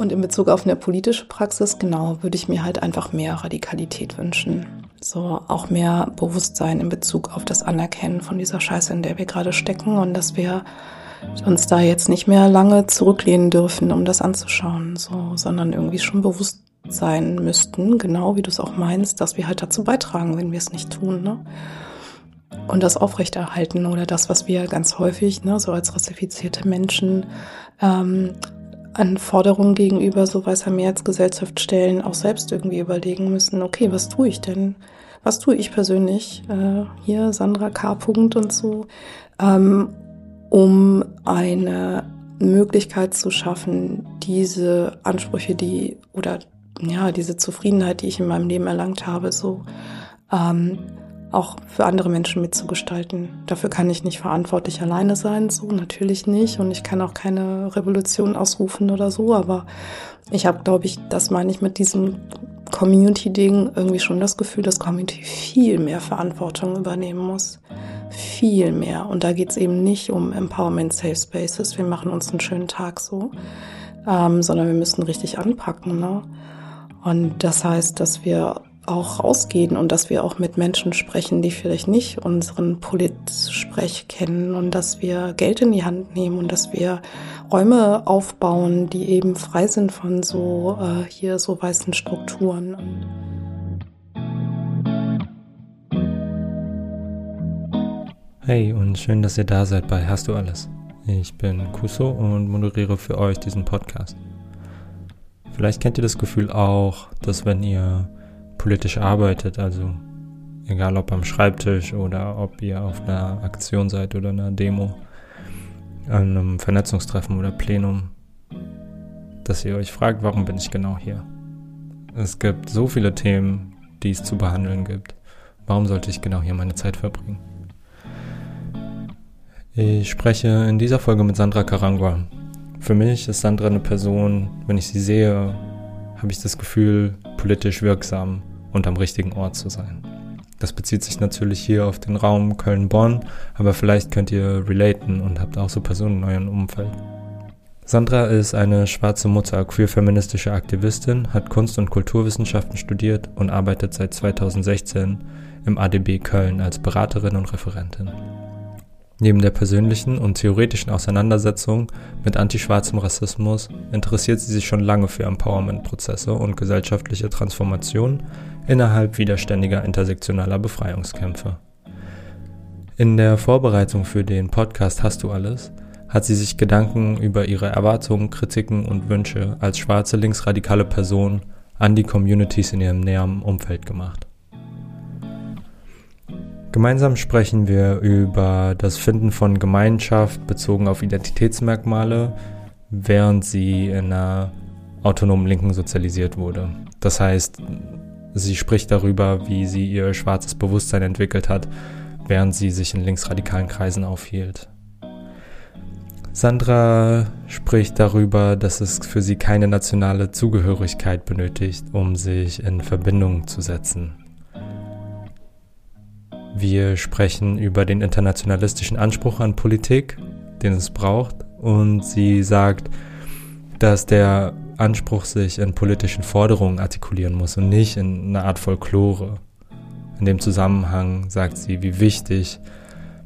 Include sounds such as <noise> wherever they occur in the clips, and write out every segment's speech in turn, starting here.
Und in Bezug auf eine politische Praxis, genau, würde ich mir halt einfach mehr Radikalität wünschen. So auch mehr Bewusstsein in Bezug auf das Anerkennen von dieser Scheiße, in der wir gerade stecken und dass wir uns da jetzt nicht mehr lange zurücklehnen dürfen, um das anzuschauen, so, sondern irgendwie schon bewusst sein müssten, genau wie du es auch meinst, dass wir halt dazu beitragen, wenn wir es nicht tun, ne? Und das aufrechterhalten oder das, was wir ganz häufig, ne, so als rassifizierte Menschen ähm, an Forderungen gegenüber so weißer Mehrheitsgesellschaft stellen, auch selbst irgendwie überlegen müssen, okay, was tue ich denn? Was tue ich persönlich? Äh, hier Sandra K. Punkt und so, ähm, um eine Möglichkeit zu schaffen, diese Ansprüche, die oder ja, diese Zufriedenheit, die ich in meinem Leben erlangt habe, so ähm, auch für andere Menschen mitzugestalten. Dafür kann ich nicht verantwortlich alleine sein, so natürlich nicht. Und ich kann auch keine Revolution ausrufen oder so. Aber ich habe, glaube ich, das meine ich mit diesem Community-Ding irgendwie schon das Gefühl, dass Community viel mehr Verantwortung übernehmen muss. Viel mehr. Und da geht es eben nicht um Empowerment Safe Spaces. Wir machen uns einen schönen Tag so. Ähm, sondern wir müssen richtig anpacken. Ne? Und das heißt, dass wir auch rausgehen und dass wir auch mit Menschen sprechen, die vielleicht nicht unseren Polit-Sprech kennen und dass wir Geld in die Hand nehmen und dass wir Räume aufbauen, die eben frei sind von so äh, hier so weißen Strukturen. Hey und schön, dass ihr da seid bei Hast du alles? Ich bin Kuso und moderiere für euch diesen Podcast. Vielleicht kennt ihr das Gefühl auch, dass wenn ihr politisch arbeitet, also egal ob am Schreibtisch oder ob ihr auf einer Aktion seid oder einer Demo, an einem Vernetzungstreffen oder Plenum, dass ihr euch fragt, warum bin ich genau hier? Es gibt so viele Themen, die es zu behandeln gibt. Warum sollte ich genau hier meine Zeit verbringen? Ich spreche in dieser Folge mit Sandra Karangwa. Für mich ist Sandra eine Person, wenn ich sie sehe, habe ich das Gefühl, politisch wirksam und am richtigen Ort zu sein. Das bezieht sich natürlich hier auf den Raum Köln-Bonn, aber vielleicht könnt ihr relaten und habt auch so Personen in eurem Umfeld. Sandra ist eine schwarze Mutter, queer-feministische Aktivistin, hat Kunst- und Kulturwissenschaften studiert und arbeitet seit 2016 im ADB Köln als Beraterin und Referentin. Neben der persönlichen und theoretischen Auseinandersetzung mit antischwarzem Rassismus interessiert sie sich schon lange für Empowerment-Prozesse und gesellschaftliche Transformation innerhalb widerständiger intersektionaler Befreiungskämpfe. In der Vorbereitung für den Podcast Hast du alles hat sie sich Gedanken über ihre Erwartungen, Kritiken und Wünsche als schwarze linksradikale Person an die Communities in ihrem näheren Umfeld gemacht. Gemeinsam sprechen wir über das Finden von Gemeinschaft bezogen auf Identitätsmerkmale, während sie in einer autonomen Linken sozialisiert wurde. Das heißt, sie spricht darüber, wie sie ihr schwarzes Bewusstsein entwickelt hat, während sie sich in linksradikalen Kreisen aufhielt. Sandra spricht darüber, dass es für sie keine nationale Zugehörigkeit benötigt, um sich in Verbindung zu setzen. Wir sprechen über den internationalistischen Anspruch an Politik, den es braucht. Und sie sagt, dass der Anspruch sich in politischen Forderungen artikulieren muss und nicht in einer Art Folklore. In dem Zusammenhang sagt sie, wie wichtig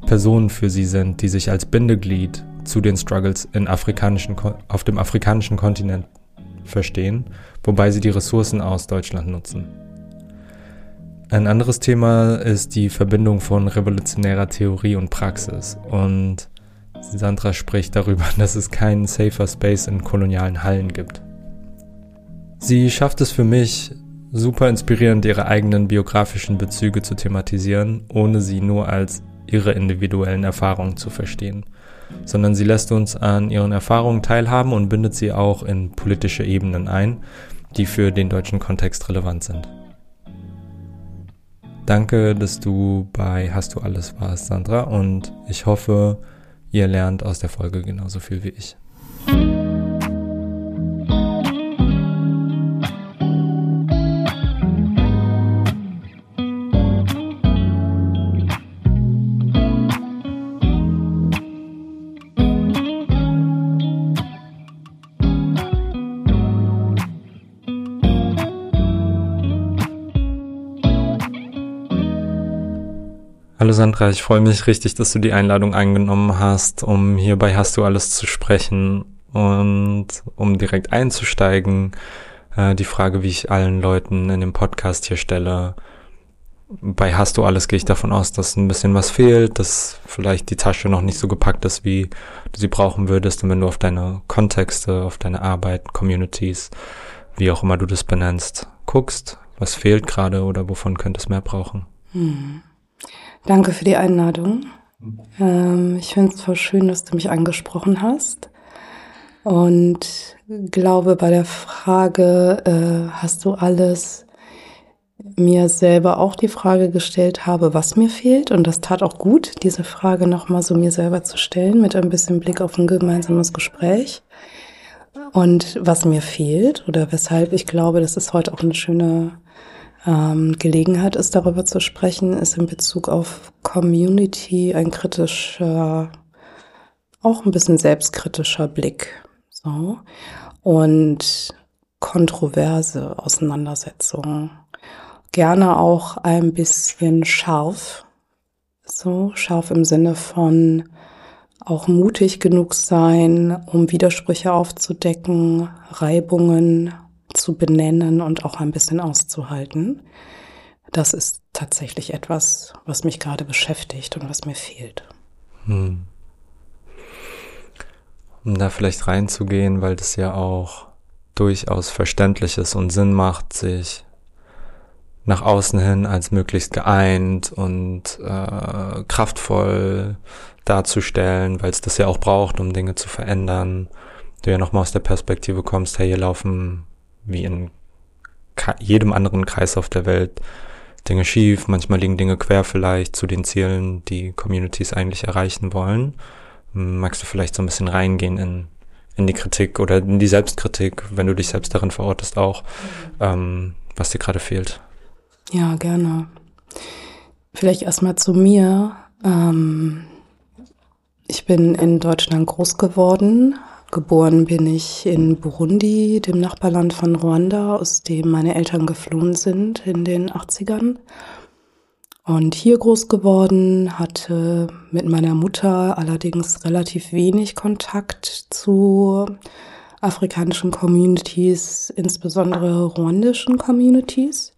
Personen für sie sind, die sich als Bindeglied zu den Struggles auf dem afrikanischen Kontinent verstehen, wobei sie die Ressourcen aus Deutschland nutzen. Ein anderes Thema ist die Verbindung von revolutionärer Theorie und Praxis. Und Sandra spricht darüber, <laughs> dass es keinen safer Space in kolonialen Hallen gibt. Sie schafft es für mich, super inspirierend ihre eigenen biografischen Bezüge zu thematisieren, ohne sie nur als ihre individuellen Erfahrungen zu verstehen, sondern sie lässt uns an ihren Erfahrungen teilhaben und bindet sie auch in politische Ebenen ein, die für den deutschen Kontext relevant sind. Danke, dass du bei Hast du alles warst, Sandra, und ich hoffe, ihr lernt aus der Folge genauso viel wie ich. Sandra, ich freue mich richtig, dass du die Einladung angenommen hast, um hier bei Hast du alles zu sprechen und um direkt einzusteigen. Äh, die Frage, wie ich allen Leuten in dem Podcast hier stelle. Bei Hast du alles gehe ich davon aus, dass ein bisschen was fehlt, dass vielleicht die Tasche noch nicht so gepackt ist, wie du sie brauchen würdest. Und wenn du auf deine Kontexte, auf deine Arbeit, Communities, wie auch immer du das benennst, guckst, was fehlt gerade oder wovon könnte es mehr brauchen. Hm. Danke für die Einladung. Ähm, ich finde es voll schön, dass du mich angesprochen hast. Und glaube, bei der Frage, äh, hast du alles, mir selber auch die Frage gestellt habe, was mir fehlt. Und das tat auch gut, diese Frage nochmal so mir selber zu stellen, mit ein bisschen Blick auf ein gemeinsames Gespräch. Und was mir fehlt oder weshalb ich glaube, das ist heute auch eine schöne ähm, Gelegenheit ist, darüber zu sprechen, ist in Bezug auf Community ein kritischer, auch ein bisschen selbstkritischer Blick. So. Und kontroverse Auseinandersetzungen. Gerne auch ein bisschen scharf. So, scharf im Sinne von auch mutig genug sein, um Widersprüche aufzudecken, Reibungen zu benennen und auch ein bisschen auszuhalten. Das ist tatsächlich etwas, was mich gerade beschäftigt und was mir fehlt. Hm. Um da vielleicht reinzugehen, weil das ja auch durchaus verständlich ist und Sinn macht, sich nach außen hin als möglichst geeint und äh, kraftvoll darzustellen, weil es das ja auch braucht, um Dinge zu verändern. Du ja nochmal aus der Perspektive kommst, hey, hier laufen wie in jedem anderen Kreis auf der Welt Dinge schief, manchmal liegen Dinge quer vielleicht zu den Zielen, die Communities eigentlich erreichen wollen. Magst du vielleicht so ein bisschen reingehen in, in die Kritik oder in die Selbstkritik, wenn du dich selbst darin verortest auch, ähm, was dir gerade fehlt? Ja, gerne. Vielleicht erstmal zu mir. Ähm, ich bin in Deutschland groß geworden, Geboren bin ich in Burundi, dem Nachbarland von Ruanda, aus dem meine Eltern geflohen sind in den 80ern. Und hier groß geworden, hatte mit meiner Mutter allerdings relativ wenig Kontakt zu afrikanischen Communities, insbesondere ruandischen Communities.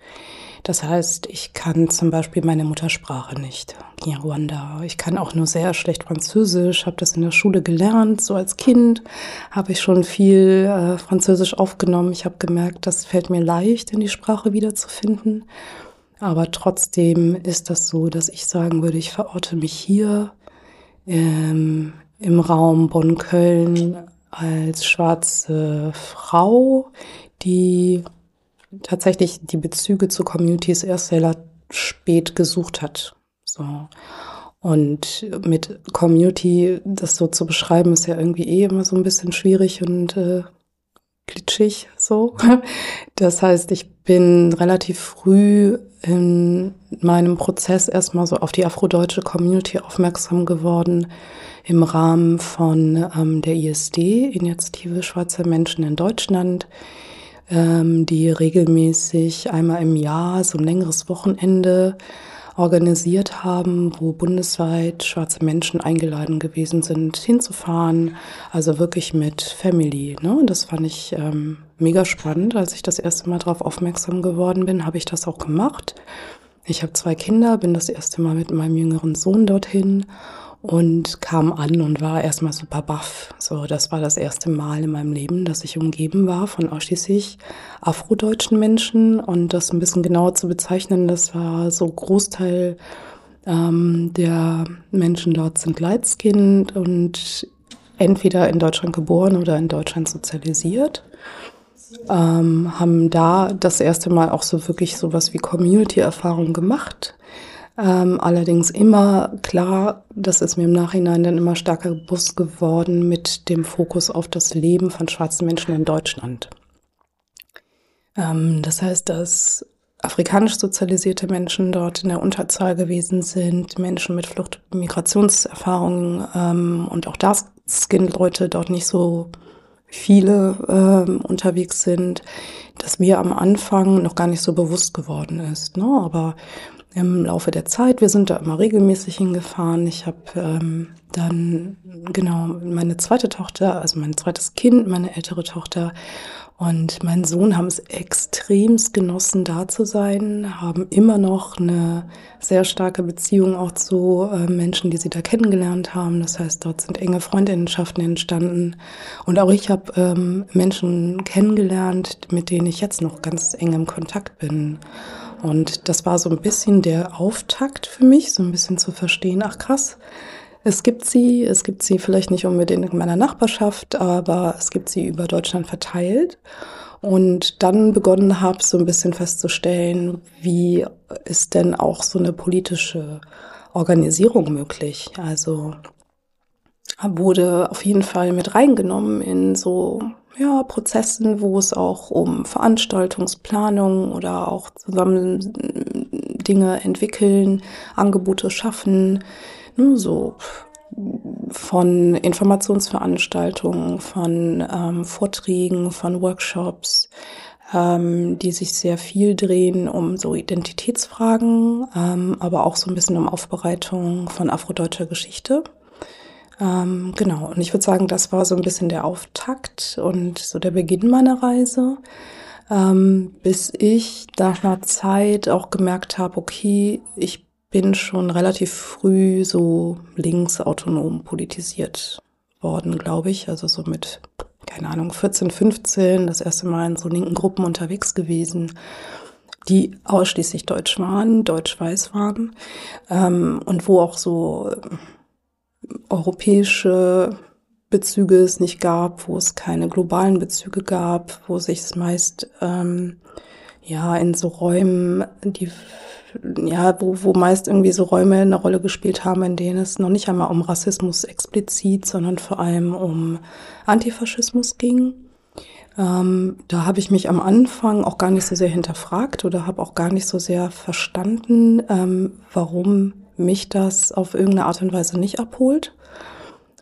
Das heißt, ich kann zum Beispiel meine Muttersprache nicht, Kinyarwanda. Ich kann auch nur sehr schlecht Französisch, habe das in der Schule gelernt. So als Kind habe ich schon viel äh, Französisch aufgenommen. Ich habe gemerkt, das fällt mir leicht, in die Sprache wiederzufinden. Aber trotzdem ist das so, dass ich sagen würde, ich verorte mich hier ähm, im Raum Bonn-Köln als schwarze Frau, die tatsächlich die Bezüge zu Communities erst sehr spät gesucht hat. So. Und mit Community das so zu beschreiben, ist ja irgendwie eh immer so ein bisschen schwierig und äh, glitschig so. <laughs> Das heißt, ich bin relativ früh in meinem Prozess erstmal so auf die afrodeutsche Community aufmerksam geworden im Rahmen von ähm, der ISD, Initiative Schwarzer Menschen in Deutschland, die regelmäßig einmal im Jahr so ein längeres Wochenende organisiert haben, wo bundesweit schwarze Menschen eingeladen gewesen sind, hinzufahren. Also wirklich mit Family. Ne? Und das fand ich ähm, mega spannend. Als ich das erste Mal darauf aufmerksam geworden bin, habe ich das auch gemacht. Ich habe zwei Kinder, bin das erste Mal mit meinem jüngeren Sohn dorthin und kam an und war erstmal super baff. So, das war das erste Mal in meinem Leben, dass ich umgeben war von ausschließlich afrodeutschen Menschen und das ein bisschen genauer zu bezeichnen, das war so Großteil ähm, der Menschen dort sind Lightskinned und entweder in Deutschland geboren oder in Deutschland sozialisiert. Ähm, haben da das erste Mal auch so wirklich sowas wie Community-Erfahrung gemacht ähm, allerdings immer klar, das ist mir im Nachhinein dann immer stärker bewusst geworden mit dem Fokus auf das Leben von schwarzen Menschen in Deutschland. Ähm, das heißt, dass afrikanisch sozialisierte Menschen dort in der Unterzahl gewesen sind, Menschen mit Flucht- und Migrationserfahrungen ähm, und auch Dark-Skin-Leute dort nicht so viele ähm, unterwegs sind, dass mir am Anfang noch gar nicht so bewusst geworden ist. Ne? Aber im Laufe der Zeit. Wir sind da immer regelmäßig hingefahren. Ich habe ähm, dann genau meine zweite Tochter, also mein zweites Kind, meine ältere Tochter und mein Sohn haben es extremst genossen, da zu sein, haben immer noch eine sehr starke Beziehung auch zu äh, Menschen, die sie da kennengelernt haben. Das heißt, dort sind enge Freundinnenschaften entstanden. Und auch ich habe ähm, Menschen kennengelernt, mit denen ich jetzt noch ganz eng im Kontakt bin. Und das war so ein bisschen der Auftakt für mich, so ein bisschen zu verstehen, ach krass, es gibt sie, es gibt sie vielleicht nicht unbedingt in meiner Nachbarschaft, aber es gibt sie über Deutschland verteilt. Und dann begonnen habe, so ein bisschen festzustellen, wie ist denn auch so eine politische Organisierung möglich? Also wurde auf jeden Fall mit reingenommen in so ja, Prozessen, wo es auch um Veranstaltungsplanung oder auch zusammen Dinge entwickeln, Angebote schaffen, nur so von Informationsveranstaltungen, von ähm, Vorträgen, von Workshops, ähm, die sich sehr viel drehen um so Identitätsfragen, ähm, aber auch so ein bisschen um Aufbereitung von afrodeutscher Geschichte. Ähm, genau, und ich würde sagen, das war so ein bisschen der Auftakt und so der Beginn meiner Reise, ähm, bis ich nach einer Zeit auch gemerkt habe, okay, ich bin schon relativ früh so linksautonom politisiert worden, glaube ich. Also so mit, keine Ahnung, 14, 15, das erste Mal in so linken Gruppen unterwegs gewesen, die ausschließlich deutsch waren, deutsch-weiß waren ähm, und wo auch so europäische Bezüge es nicht gab, wo es keine globalen Bezüge gab, wo sich es meist ähm, ja in so Räumen, die ja, wo, wo meist irgendwie so Räume eine Rolle gespielt haben, in denen es noch nicht einmal um Rassismus explizit, sondern vor allem um Antifaschismus ging. Ähm, da habe ich mich am Anfang auch gar nicht so sehr hinterfragt oder habe auch gar nicht so sehr verstanden, ähm, warum mich das auf irgendeine Art und Weise nicht abholt.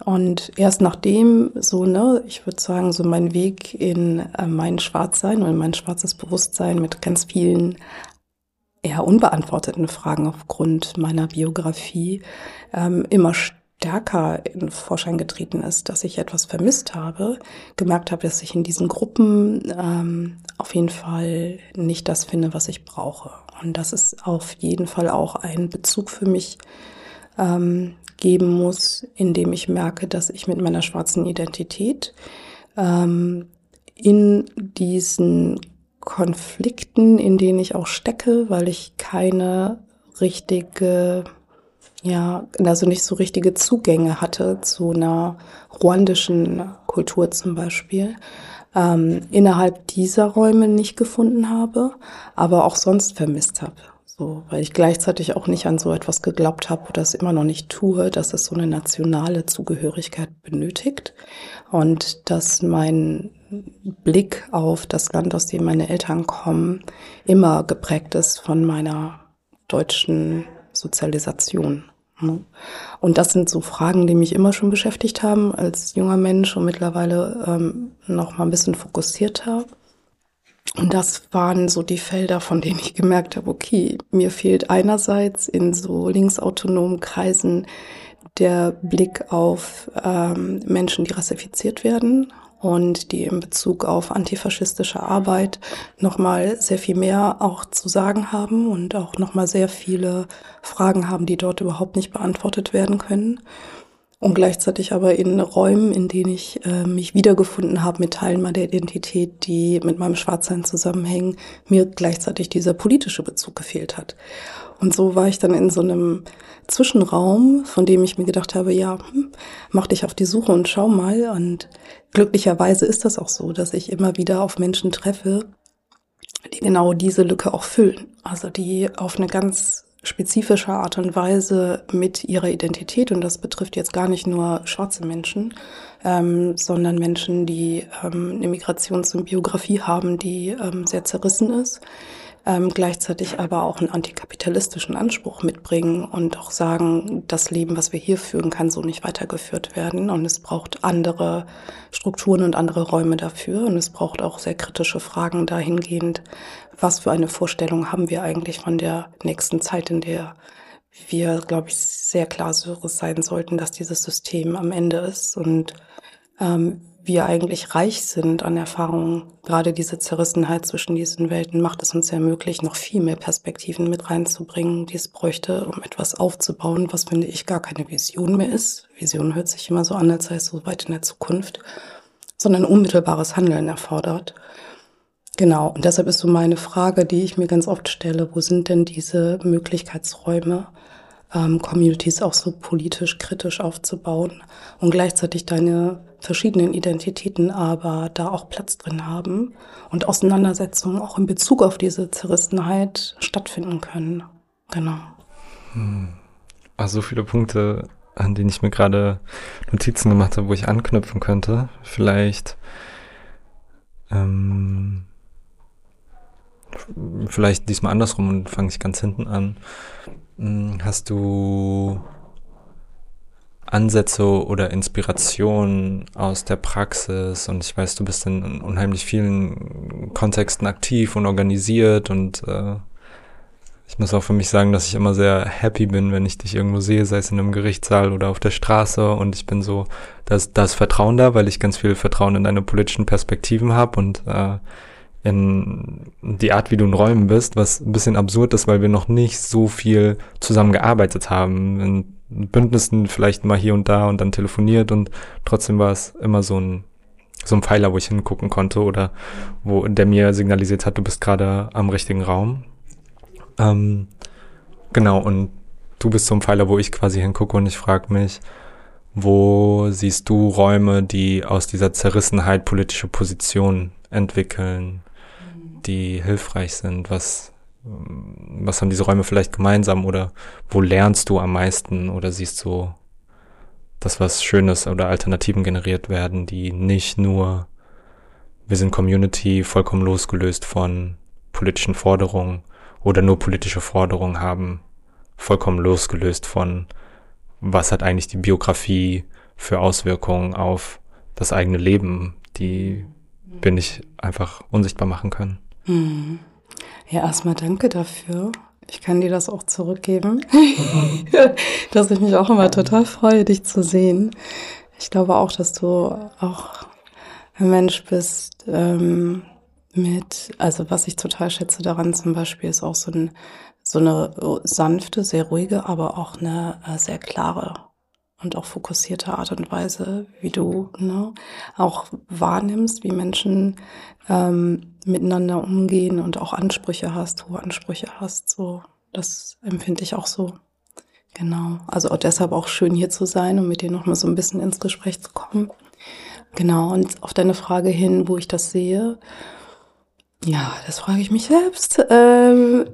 Und erst nachdem so, ne, ich würde sagen, so mein Weg in äh, mein Schwarzsein und mein schwarzes Bewusstsein mit ganz vielen eher unbeantworteten Fragen aufgrund meiner Biografie ähm, immer stärker in Vorschein getreten ist, dass ich etwas vermisst habe, gemerkt habe, dass ich in diesen Gruppen ähm, auf jeden Fall nicht das finde, was ich brauche. Und dass es auf jeden Fall auch einen Bezug für mich ähm, geben muss, indem ich merke, dass ich mit meiner schwarzen Identität ähm, in diesen Konflikten, in denen ich auch stecke, weil ich keine richtige, ja, also nicht so richtige Zugänge hatte zu einer ruandischen Kultur zum Beispiel, ähm, innerhalb dieser Räume nicht gefunden habe, aber auch sonst vermisst habe. So, weil ich gleichzeitig auch nicht an so etwas geglaubt habe oder es immer noch nicht tue, dass es so eine nationale Zugehörigkeit benötigt und dass mein Blick auf das Land, aus dem meine Eltern kommen, immer geprägt ist von meiner deutschen Sozialisation. Und das sind so Fragen, die mich immer schon beschäftigt haben als junger Mensch und mittlerweile ähm, noch mal ein bisschen fokussierter. Und das waren so die Felder, von denen ich gemerkt habe, okay, mir fehlt einerseits in so linksautonomen Kreisen der Blick auf ähm, Menschen, die rassifiziert werden und die in Bezug auf antifaschistische Arbeit nochmal sehr viel mehr auch zu sagen haben und auch nochmal sehr viele Fragen haben, die dort überhaupt nicht beantwortet werden können und gleichzeitig aber in Räumen, in denen ich äh, mich wiedergefunden habe mit Teilen meiner Identität, die mit meinem Schwarzsein zusammenhängen, mir gleichzeitig dieser politische Bezug gefehlt hat. Und so war ich dann in so einem Zwischenraum, von dem ich mir gedacht habe, ja, hm, mach dich auf die Suche und schau mal. Und glücklicherweise ist das auch so, dass ich immer wieder auf Menschen treffe, die genau diese Lücke auch füllen. Also die auf eine ganz spezifischer Art und Weise mit ihrer Identität, und das betrifft jetzt gar nicht nur schwarze Menschen, ähm, sondern Menschen, die ähm, eine Migrations- und Biografie haben, die ähm, sehr zerrissen ist, ähm, gleichzeitig aber auch einen antikapitalistischen Anspruch mitbringen und auch sagen, das Leben, was wir hier führen, kann so nicht weitergeführt werden. Und es braucht andere Strukturen und andere Räume dafür. Und es braucht auch sehr kritische Fragen dahingehend, was für eine Vorstellung haben wir eigentlich von der nächsten Zeit, in der wir, glaube ich, sehr klar sein sollten, dass dieses System am Ende ist? Und ähm, wir eigentlich reich sind an Erfahrungen. Gerade diese Zerrissenheit zwischen diesen Welten macht es uns ja möglich, noch viel mehr Perspektiven mit reinzubringen, die es bräuchte, um etwas aufzubauen, was, finde ich, gar keine Vision mehr ist. Vision hört sich immer so an, als sei es so weit in der Zukunft, sondern unmittelbares Handeln erfordert. Genau, und deshalb ist so meine Frage, die ich mir ganz oft stelle, wo sind denn diese Möglichkeitsräume, ähm, Communities auch so politisch kritisch aufzubauen und gleichzeitig deine verschiedenen Identitäten aber da auch Platz drin haben und Auseinandersetzungen auch in Bezug auf diese Zerrissenheit stattfinden können. Genau. Also viele Punkte, an denen ich mir gerade Notizen gemacht habe, wo ich anknüpfen könnte. Vielleicht ähm, vielleicht diesmal andersrum und fange ich ganz hinten an. Hm, hast du Ansätze oder Inspirationen aus der Praxis? Und ich weiß, du bist in unheimlich vielen Kontexten aktiv und organisiert und äh, ich muss auch für mich sagen, dass ich immer sehr happy bin, wenn ich dich irgendwo sehe, sei es in einem Gerichtssaal oder auf der Straße. Und ich bin so, dass das Vertrauen da, weil ich ganz viel Vertrauen in deine politischen Perspektiven habe. Und äh, in die Art, wie du in Räumen bist, was ein bisschen absurd ist, weil wir noch nicht so viel zusammengearbeitet haben. In Bündnissen vielleicht mal hier und da und dann telefoniert und trotzdem war es immer so ein so ein Pfeiler, wo ich hingucken konnte oder wo der mir signalisiert hat, du bist gerade am richtigen Raum. Ähm, genau, und du bist so ein Pfeiler, wo ich quasi hingucke und ich frage mich, wo siehst du Räume, die aus dieser Zerrissenheit politische Positionen entwickeln? Die hilfreich sind? Was, was haben diese Räume vielleicht gemeinsam oder wo lernst du am meisten oder siehst du, dass was Schönes oder Alternativen generiert werden, die nicht nur, wir sind Community vollkommen losgelöst von politischen Forderungen oder nur politische Forderungen haben, vollkommen losgelöst von, was hat eigentlich die Biografie für Auswirkungen auf das eigene Leben, die bin ich einfach unsichtbar machen können. Hm. Ja, erstmal danke dafür. Ich kann dir das auch zurückgeben, <laughs> dass ich mich auch immer total freue, dich zu sehen. Ich glaube auch, dass du auch ein Mensch bist ähm, mit, also was ich total schätze daran zum Beispiel, ist auch so, ein, so eine sanfte, sehr ruhige, aber auch eine äh, sehr klare und auch fokussierte Art und Weise, wie du ne, auch wahrnimmst, wie Menschen ähm, miteinander umgehen und auch Ansprüche hast, hohe Ansprüche hast. So, das empfinde ich auch so. Genau. Also auch deshalb auch schön hier zu sein und mit dir noch mal so ein bisschen ins Gespräch zu kommen. Genau. Und auf deine Frage hin, wo ich das sehe. Ja, das frage ich mich selbst. Ähm,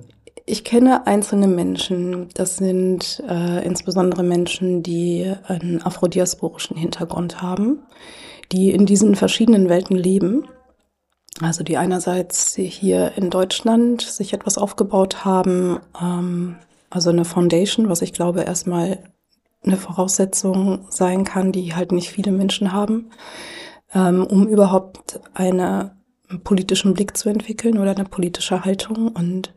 ich kenne einzelne Menschen, das sind äh, insbesondere Menschen, die einen afrodiasporischen Hintergrund haben, die in diesen verschiedenen Welten leben. Also die einerseits hier in Deutschland sich etwas aufgebaut haben, ähm, also eine Foundation, was ich glaube erstmal eine Voraussetzung sein kann, die halt nicht viele Menschen haben, ähm, um überhaupt einen politischen Blick zu entwickeln oder eine politische Haltung und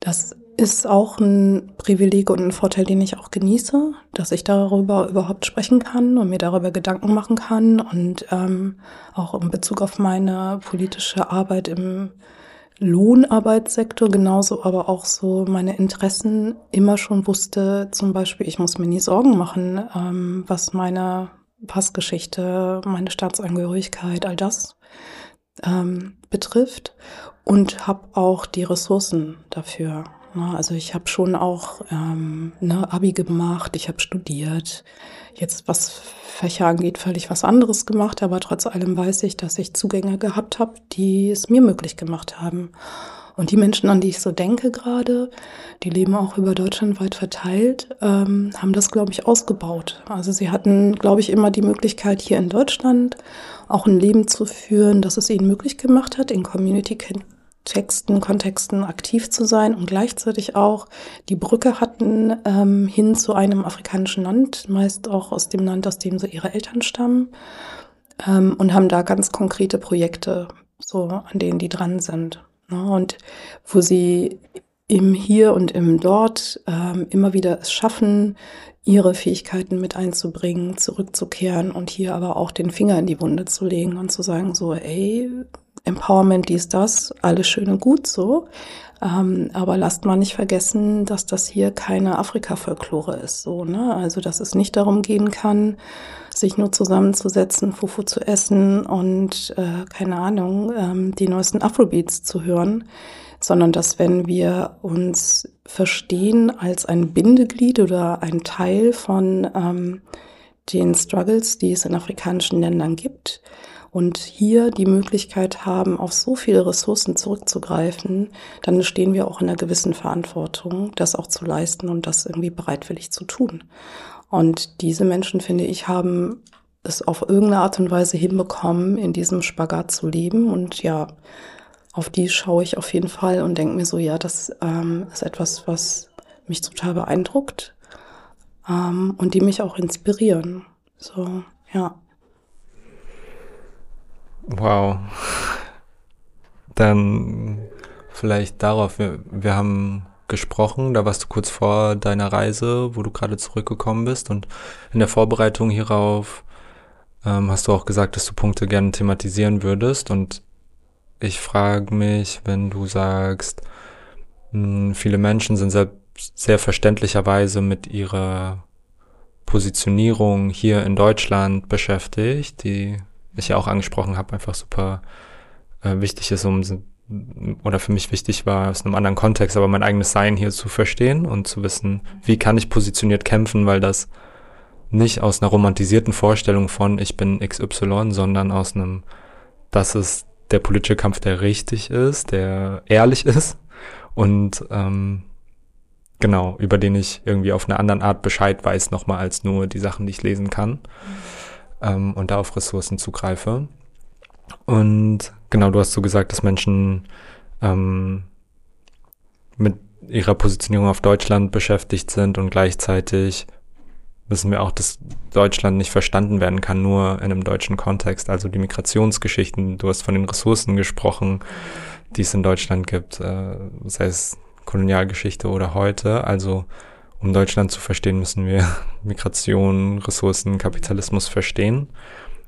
das ist auch ein Privileg und ein Vorteil, den ich auch genieße, dass ich darüber überhaupt sprechen kann und mir darüber Gedanken machen kann und ähm, auch in Bezug auf meine politische Arbeit im Lohnarbeitssektor genauso, aber auch so meine Interessen immer schon wusste, zum Beispiel, ich muss mir nie Sorgen machen, ähm, was meine Passgeschichte, meine Staatsangehörigkeit, all das ähm, betrifft und habe auch die Ressourcen dafür. Ne? Also ich habe schon auch ähm, ne, Abi gemacht, ich habe studiert, jetzt was Fächer angeht, völlig was anderes gemacht, aber trotz allem weiß ich, dass ich Zugänge gehabt habe, die es mir möglich gemacht haben. Und die Menschen, an die ich so denke gerade, die leben auch über Deutschland weit verteilt, ähm, haben das, glaube ich, ausgebaut. Also sie hatten, glaube ich, immer die Möglichkeit, hier in Deutschland auch ein Leben zu führen, das es ihnen möglich gemacht hat, in Community Texten, Kontexten aktiv zu sein und gleichzeitig auch die Brücke hatten ähm, hin zu einem afrikanischen Land, meist auch aus dem Land, aus dem so ihre Eltern stammen, ähm, und haben da ganz konkrete Projekte, so an denen die dran sind. Und wo sie im Hier und im Dort ähm, immer wieder es schaffen, ihre Fähigkeiten mit einzubringen, zurückzukehren und hier aber auch den Finger in die Wunde zu legen und zu sagen, so, ey, Empowerment, dies, das, alles schön und gut so. Ähm, aber lasst mal nicht vergessen, dass das hier keine Afrika-Folklore ist, so, ne? Also, dass es nicht darum gehen kann, sich nur zusammenzusetzen, Fufu zu essen und, äh, keine Ahnung, ähm, die neuesten Afrobeats zu hören, sondern dass wenn wir uns verstehen als ein Bindeglied oder ein Teil von ähm, den Struggles, die es in afrikanischen Ländern gibt, und hier die Möglichkeit haben, auf so viele Ressourcen zurückzugreifen, dann stehen wir auch in einer gewissen Verantwortung, das auch zu leisten und das irgendwie bereitwillig zu tun. Und diese Menschen, finde ich, haben es auf irgendeine Art und Weise hinbekommen, in diesem Spagat zu leben. Und ja, auf die schaue ich auf jeden Fall und denke mir so, ja, das ähm, ist etwas, was mich total beeindruckt ähm, und die mich auch inspirieren. So, ja. Wow. Dann vielleicht darauf, wir, wir haben gesprochen, da warst du kurz vor deiner Reise, wo du gerade zurückgekommen bist und in der Vorbereitung hierauf ähm, hast du auch gesagt, dass du Punkte gerne thematisieren würdest und ich frage mich, wenn du sagst, mh, hm, viele Menschen sind sehr, sehr verständlicherweise mit ihrer Positionierung hier in Deutschland beschäftigt, die ich ja auch angesprochen habe, einfach super äh, wichtig ist, um oder für mich wichtig war, aus einem anderen Kontext, aber mein eigenes Sein hier zu verstehen und zu wissen, wie kann ich positioniert kämpfen, weil das nicht aus einer romantisierten Vorstellung von ich bin XY, sondern aus einem, das ist der politische Kampf, der richtig ist, der ehrlich <laughs> ist und ähm, genau, über den ich irgendwie auf eine andere Art Bescheid weiß, nochmal als nur die Sachen, die ich lesen kann. Mhm ähm, und da auf Ressourcen zugreife. Und genau, du hast so gesagt, dass Menschen ähm, mit ihrer Positionierung auf Deutschland beschäftigt sind und gleichzeitig wissen wir auch, dass Deutschland nicht verstanden werden kann, nur in einem deutschen Kontext. Also die Migrationsgeschichten, du hast von den Ressourcen gesprochen, die es in Deutschland gibt, äh, sei es Kolonialgeschichte oder heute. Also um Deutschland zu verstehen, müssen wir <laughs> Migration, Ressourcen, Kapitalismus verstehen.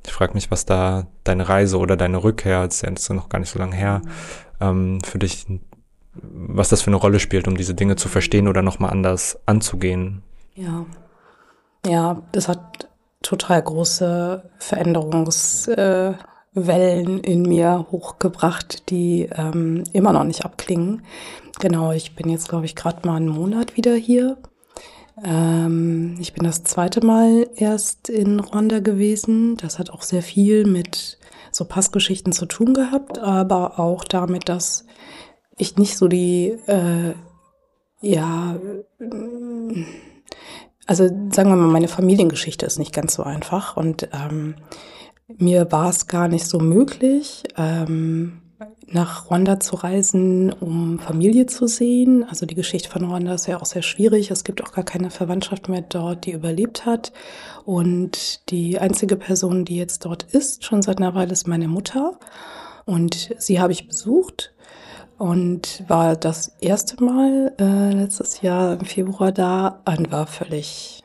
Ich frage mich, was da deine Reise oder deine Rückkehr, das ist ja noch gar nicht so lange her, ähm, für dich, was das für eine Rolle spielt, um diese Dinge zu verstehen oder nochmal anders anzugehen. Ja. Ja, das hat total große Veränderungswellen äh, in mir hochgebracht, die ähm, immer noch nicht abklingen. Genau, ich bin jetzt, glaube ich, gerade mal einen Monat wieder hier ähm, ich bin das zweite Mal erst in Rwanda gewesen. Das hat auch sehr viel mit so Passgeschichten zu tun gehabt, aber auch damit, dass ich nicht so die, äh, ja, also sagen wir mal, meine Familiengeschichte ist nicht ganz so einfach und ähm, mir war es gar nicht so möglich, ähm, nach Rwanda zu reisen, um Familie zu sehen. Also die Geschichte von Rwanda ist ja auch sehr schwierig. Es gibt auch gar keine Verwandtschaft mehr dort, die überlebt hat. Und die einzige Person, die jetzt dort ist, schon seit einer Weile, ist meine Mutter. Und sie habe ich besucht und war das erste Mal äh, letztes Jahr im Februar da und war völlig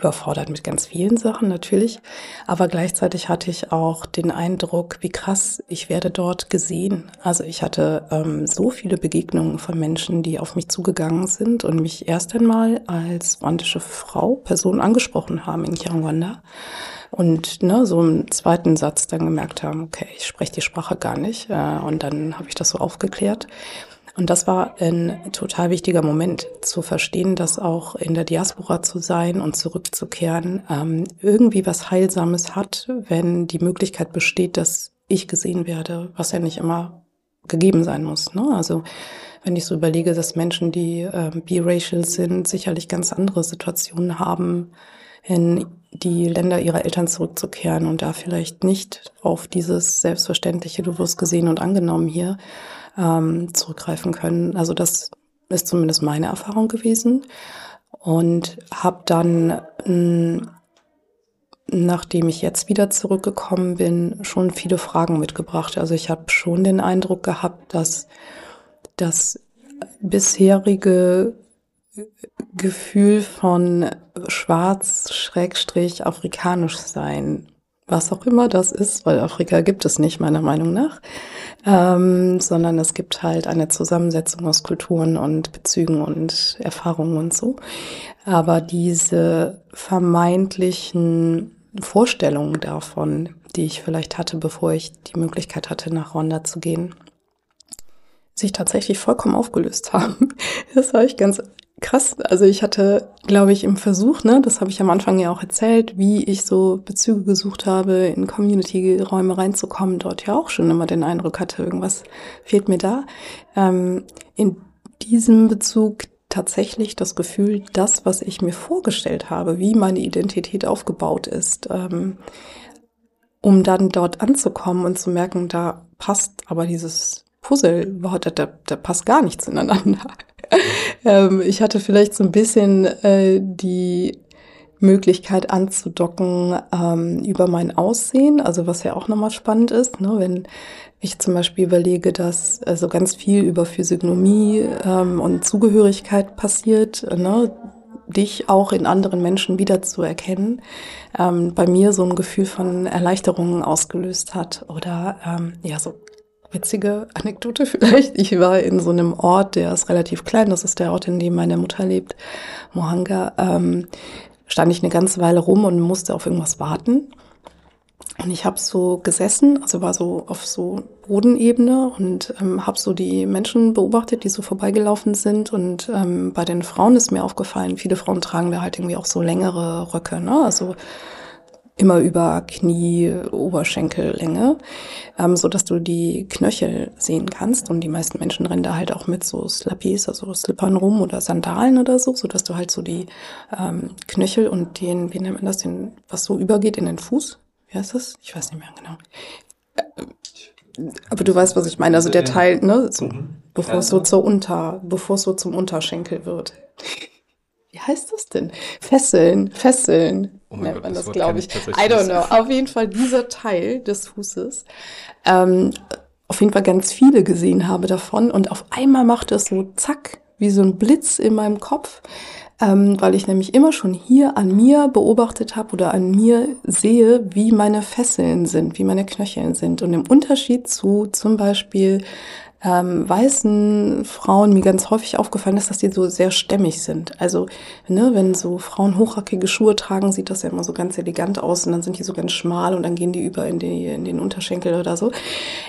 überfordert mit ganz vielen Sachen natürlich, aber gleichzeitig hatte ich auch den Eindruck, wie krass, ich werde dort gesehen. Also ich hatte ähm, so viele Begegnungen von Menschen, die auf mich zugegangen sind und mich erst einmal als rwandische Frau, Person angesprochen haben in Kinyarwanda und ne, so im zweiten Satz dann gemerkt haben, okay, ich spreche die Sprache gar nicht äh, und dann habe ich das so aufgeklärt. Und das war ein total wichtiger Moment zu verstehen, dass auch in der Diaspora zu sein und zurückzukehren ähm, irgendwie was Heilsames hat, wenn die Möglichkeit besteht, dass ich gesehen werde, was ja nicht immer gegeben sein muss. Ne? Also wenn ich so überlege, dass Menschen, die äh, biracial sind, sicherlich ganz andere Situationen haben in die Länder ihrer Eltern zurückzukehren und da vielleicht nicht auf dieses selbstverständliche, du wirst gesehen und angenommen hier ähm, zurückgreifen können. Also das ist zumindest meine Erfahrung gewesen und habe dann mh, nachdem ich jetzt wieder zurückgekommen bin, schon viele Fragen mitgebracht. Also ich habe schon den Eindruck gehabt, dass das bisherige Gefühl von schwarz schrägstrich afrikanisch sein, was auch immer das ist, weil Afrika gibt es nicht, meiner Meinung nach, ähm, sondern es gibt halt eine Zusammensetzung aus Kulturen und Bezügen und Erfahrungen und so. Aber diese vermeintlichen Vorstellungen davon, die ich vielleicht hatte, bevor ich die Möglichkeit hatte, nach Rwanda zu gehen, sich tatsächlich vollkommen aufgelöst <laughs> haben. Das war ich ganz krass. Also ich hatte, glaube ich, im Versuch, ne, das habe ich am Anfang ja auch erzählt, wie ich so Bezüge gesucht habe, in Community-Räume reinzukommen, dort ja auch schon immer den Eindruck hatte, irgendwas fehlt mir da. Ähm, in diesem Bezug tatsächlich das Gefühl, das, was ich mir vorgestellt habe, wie meine Identität aufgebaut ist, ähm, um dann dort anzukommen und zu merken, da passt aber dieses Puzzle, da, da, da passt gar nichts ineinander. <laughs> ähm, ich hatte vielleicht so ein bisschen äh, die Möglichkeit anzudocken ähm, über mein Aussehen, also was ja auch nochmal spannend ist, ne, wenn ich zum Beispiel überlege, dass also ganz viel über Physiognomie ähm, und Zugehörigkeit passiert, ne? dich auch in anderen Menschen wiederzuerkennen, ähm, bei mir so ein Gefühl von Erleichterung ausgelöst hat. Oder ähm, ja, so witzige Anekdote vielleicht. Ich war in so einem Ort, der ist relativ klein, das ist der Ort, in dem meine Mutter lebt, Mohanga. Ähm, stand ich eine ganze Weile rum und musste auf irgendwas warten. Und ich habe so gesessen, also war so auf so Bodenebene und ähm, habe so die Menschen beobachtet, die so vorbeigelaufen sind. Und ähm, bei den Frauen ist mir aufgefallen, viele Frauen tragen da halt irgendwie auch so längere Röcke, ne? Also immer über Knie, Oberschenkellänge, ähm, so dass du die Knöchel sehen kannst. Und die meisten Menschen rennen da halt auch mit so Slappies, also Slippern rum oder Sandalen oder so, so dass du halt so die ähm, Knöchel und den, wie nennt man das, den, was so übergeht in den Fuß, wie heißt das? Ich weiß nicht mehr genau. Aber du weißt, was ich meine. Also der Teil, ne, so, mhm. bevor es so zur Unter, bevor es so zum Unterschenkel wird. Wie heißt das denn? Fesseln, Fesseln oh nennt Gott, man das, das glaube ich. ich I don't know. Auf jeden Fall dieser Teil des Fußes. Ähm, auf jeden Fall ganz viele gesehen habe davon und auf einmal macht es so zack, wie so ein Blitz in meinem Kopf ähm, weil ich nämlich immer schon hier an mir beobachtet habe oder an mir sehe, wie meine Fesseln sind, wie meine Knöcheln sind. Und im Unterschied zu zum Beispiel ähm, weißen Frauen mir ganz häufig aufgefallen ist, dass die so sehr stämmig sind. Also, ne, wenn so Frauen hochhackige Schuhe tragen, sieht das ja immer so ganz elegant aus und dann sind die so ganz schmal und dann gehen die über in, die, in den Unterschenkel oder so.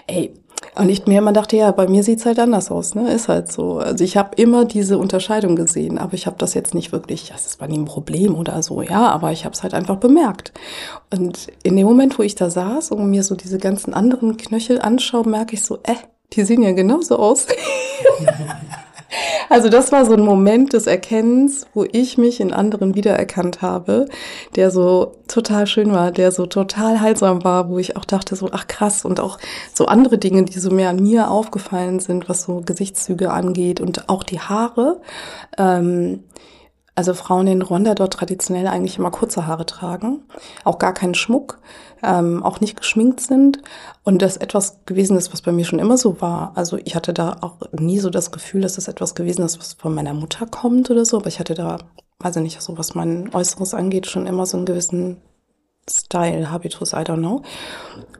Ey, und ich mir immer dachte, ja, bei mir sieht's halt anders aus, ne? Ist halt so. Also ich habe immer diese Unterscheidung gesehen, aber ich habe das jetzt nicht wirklich, das war nie ein Problem oder so, ja, aber ich habe es halt einfach bemerkt. Und in dem Moment, wo ich da saß und mir so diese ganzen anderen Knöchel anschaue, merke ich so, äh, die sehen ja genauso aus. Also das war so ein Moment des Erkennens, wo ich mich in anderen wiedererkannt habe, der so total schön war, der so total heilsam war, wo ich auch dachte so, ach krass und auch so andere Dinge, die so mehr an mir aufgefallen sind, was so Gesichtszüge angeht und auch die Haare. Ähm, also Frauen in Rwanda dort traditionell eigentlich immer kurze Haare tragen, auch gar keinen Schmuck, ähm, auch nicht geschminkt sind und das etwas gewesen ist, was bei mir schon immer so war. Also ich hatte da auch nie so das Gefühl, dass das etwas gewesen ist, was von meiner Mutter kommt oder so, aber ich hatte da, weiß ich nicht, so was mein Äußeres angeht, schon immer so einen gewissen Style, Habitus, I don't know.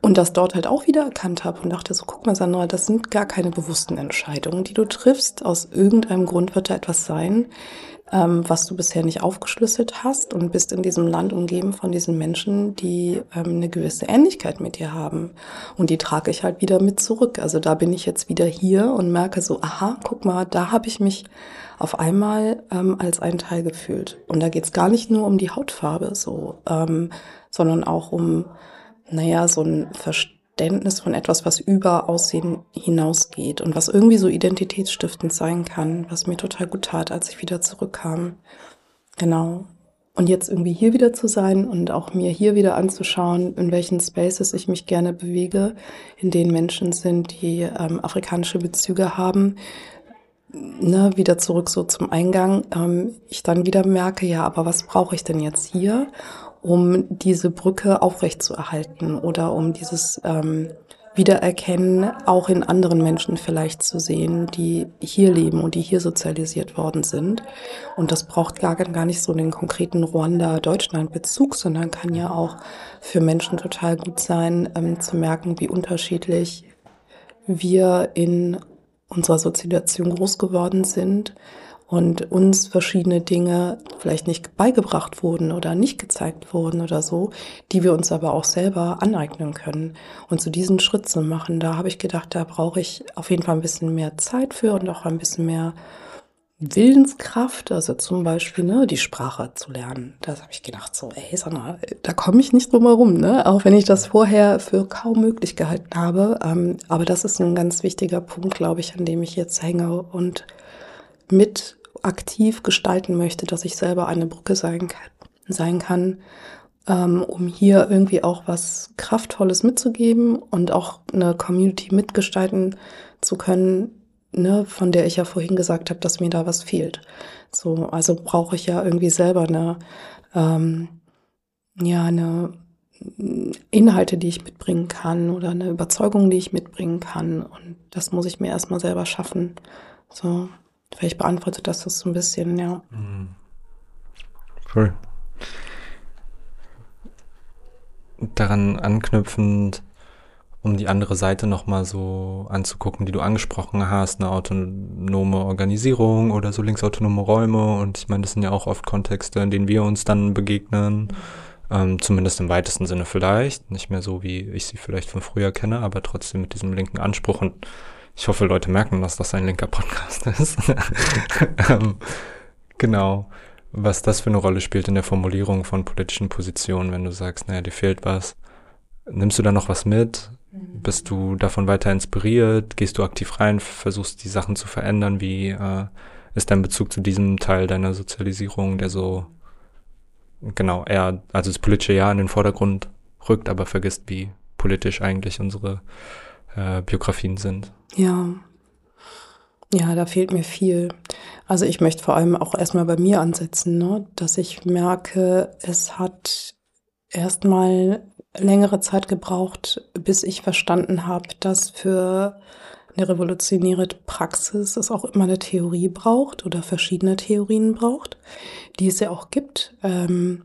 Und das dort halt auch wieder erkannt habe und dachte so, guck mal, Sandra, das sind gar keine bewussten Entscheidungen, die du triffst. Aus irgendeinem Grund wird da etwas sein, ähm, was du bisher nicht aufgeschlüsselt hast und bist in diesem Land umgeben von diesen Menschen, die ähm, eine gewisse Ähnlichkeit mit dir haben. Und die trage ich halt wieder mit zurück. Also da bin ich jetzt wieder hier und merke so, aha, guck mal, da habe ich mich auf einmal ähm, als ein Teil gefühlt. Und da geht's gar nicht nur um die Hautfarbe so, ähm, sondern auch um, naja, so ein Verständnis Verständnis von etwas, was über Aussehen hinausgeht und was irgendwie so identitätsstiftend sein kann, was mir total gut tat, als ich wieder zurückkam. Genau. und jetzt irgendwie hier wieder zu sein und auch mir hier wieder anzuschauen, in welchen Spaces ich mich gerne bewege, in denen Menschen sind, die ähm, afrikanische Bezüge haben, ne, wieder zurück so zum Eingang, ähm, ich dann wieder merke, ja, aber was brauche ich denn jetzt hier, um diese Brücke aufrechtzuerhalten oder um dieses ähm, Wiedererkennen auch in anderen Menschen vielleicht zu sehen, die hier leben und die hier sozialisiert worden sind. Und das braucht gar, gar nicht so den konkreten Ruanda-Deutschland-Bezug, sondern kann ja auch für Menschen total gut sein, ähm, zu merken, wie unterschiedlich wir in unserer Sozialisation groß geworden sind und uns verschiedene Dinge vielleicht nicht beigebracht wurden oder nicht gezeigt wurden oder so, die wir uns aber auch selber aneignen können. Und zu diesen Schritt zu machen, da habe ich gedacht, da brauche ich auf jeden Fall ein bisschen mehr Zeit für und auch ein bisschen mehr Willenskraft, also zum Beispiel ne, die Sprache zu lernen. Das habe ich gedacht, so, ey, Sandra, da komme ich nicht drum herum, ne? auch wenn ich das vorher für kaum möglich gehalten habe. Ähm, aber das ist ein ganz wichtiger Punkt, glaube ich, an dem ich jetzt hänge und mit aktiv gestalten möchte, dass ich selber eine Brücke sein kann, sein kann ähm, um hier irgendwie auch was Kraftvolles mitzugeben und auch eine Community mitgestalten zu können, ne, von der ich ja vorhin gesagt habe, dass mir da was fehlt. So, also brauche ich ja irgendwie selber eine, ähm, ja, eine Inhalte, die ich mitbringen kann oder eine Überzeugung, die ich mitbringen kann. Und das muss ich mir erstmal selber schaffen. So, vielleicht beantwortet das das so ein bisschen, ja. Mhm. Cool. Daran anknüpfend, um die andere Seite nochmal so anzugucken, die du angesprochen hast, eine autonome Organisierung oder so linksautonome Räume. Und ich meine, das sind ja auch oft Kontexte, in denen wir uns dann begegnen. Ähm, zumindest im weitesten Sinne vielleicht. Nicht mehr so, wie ich sie vielleicht von früher kenne, aber trotzdem mit diesem linken Anspruch. Und ich hoffe, Leute merken, dass das ein linker Podcast <laughs> ist. ähm, genau. Was das für eine Rolle spielt in der Formulierung von politischen Positionen, wenn du sagst, naja, dir fehlt was. Nimmst du da noch was mit? Mhm. Bist du davon weiter inspiriert? Gehst du aktiv rein, versuchst die Sachen zu verändern? Wie äh, ist dein Bezug zu diesem Teil deiner Sozialisierung, der so genau eher, also das politische Jahr in den Vordergrund rückt, aber vergisst, wie politisch eigentlich unsere äh, Biografien sind? Ja. Ja, da fehlt mir viel. Also ich möchte vor allem auch erstmal bei mir ansetzen, ne? dass ich merke, es hat erstmal längere Zeit gebraucht, bis ich verstanden habe, dass für eine revolutionäre Praxis es auch immer eine Theorie braucht oder verschiedene Theorien braucht, die es ja auch gibt, ähm,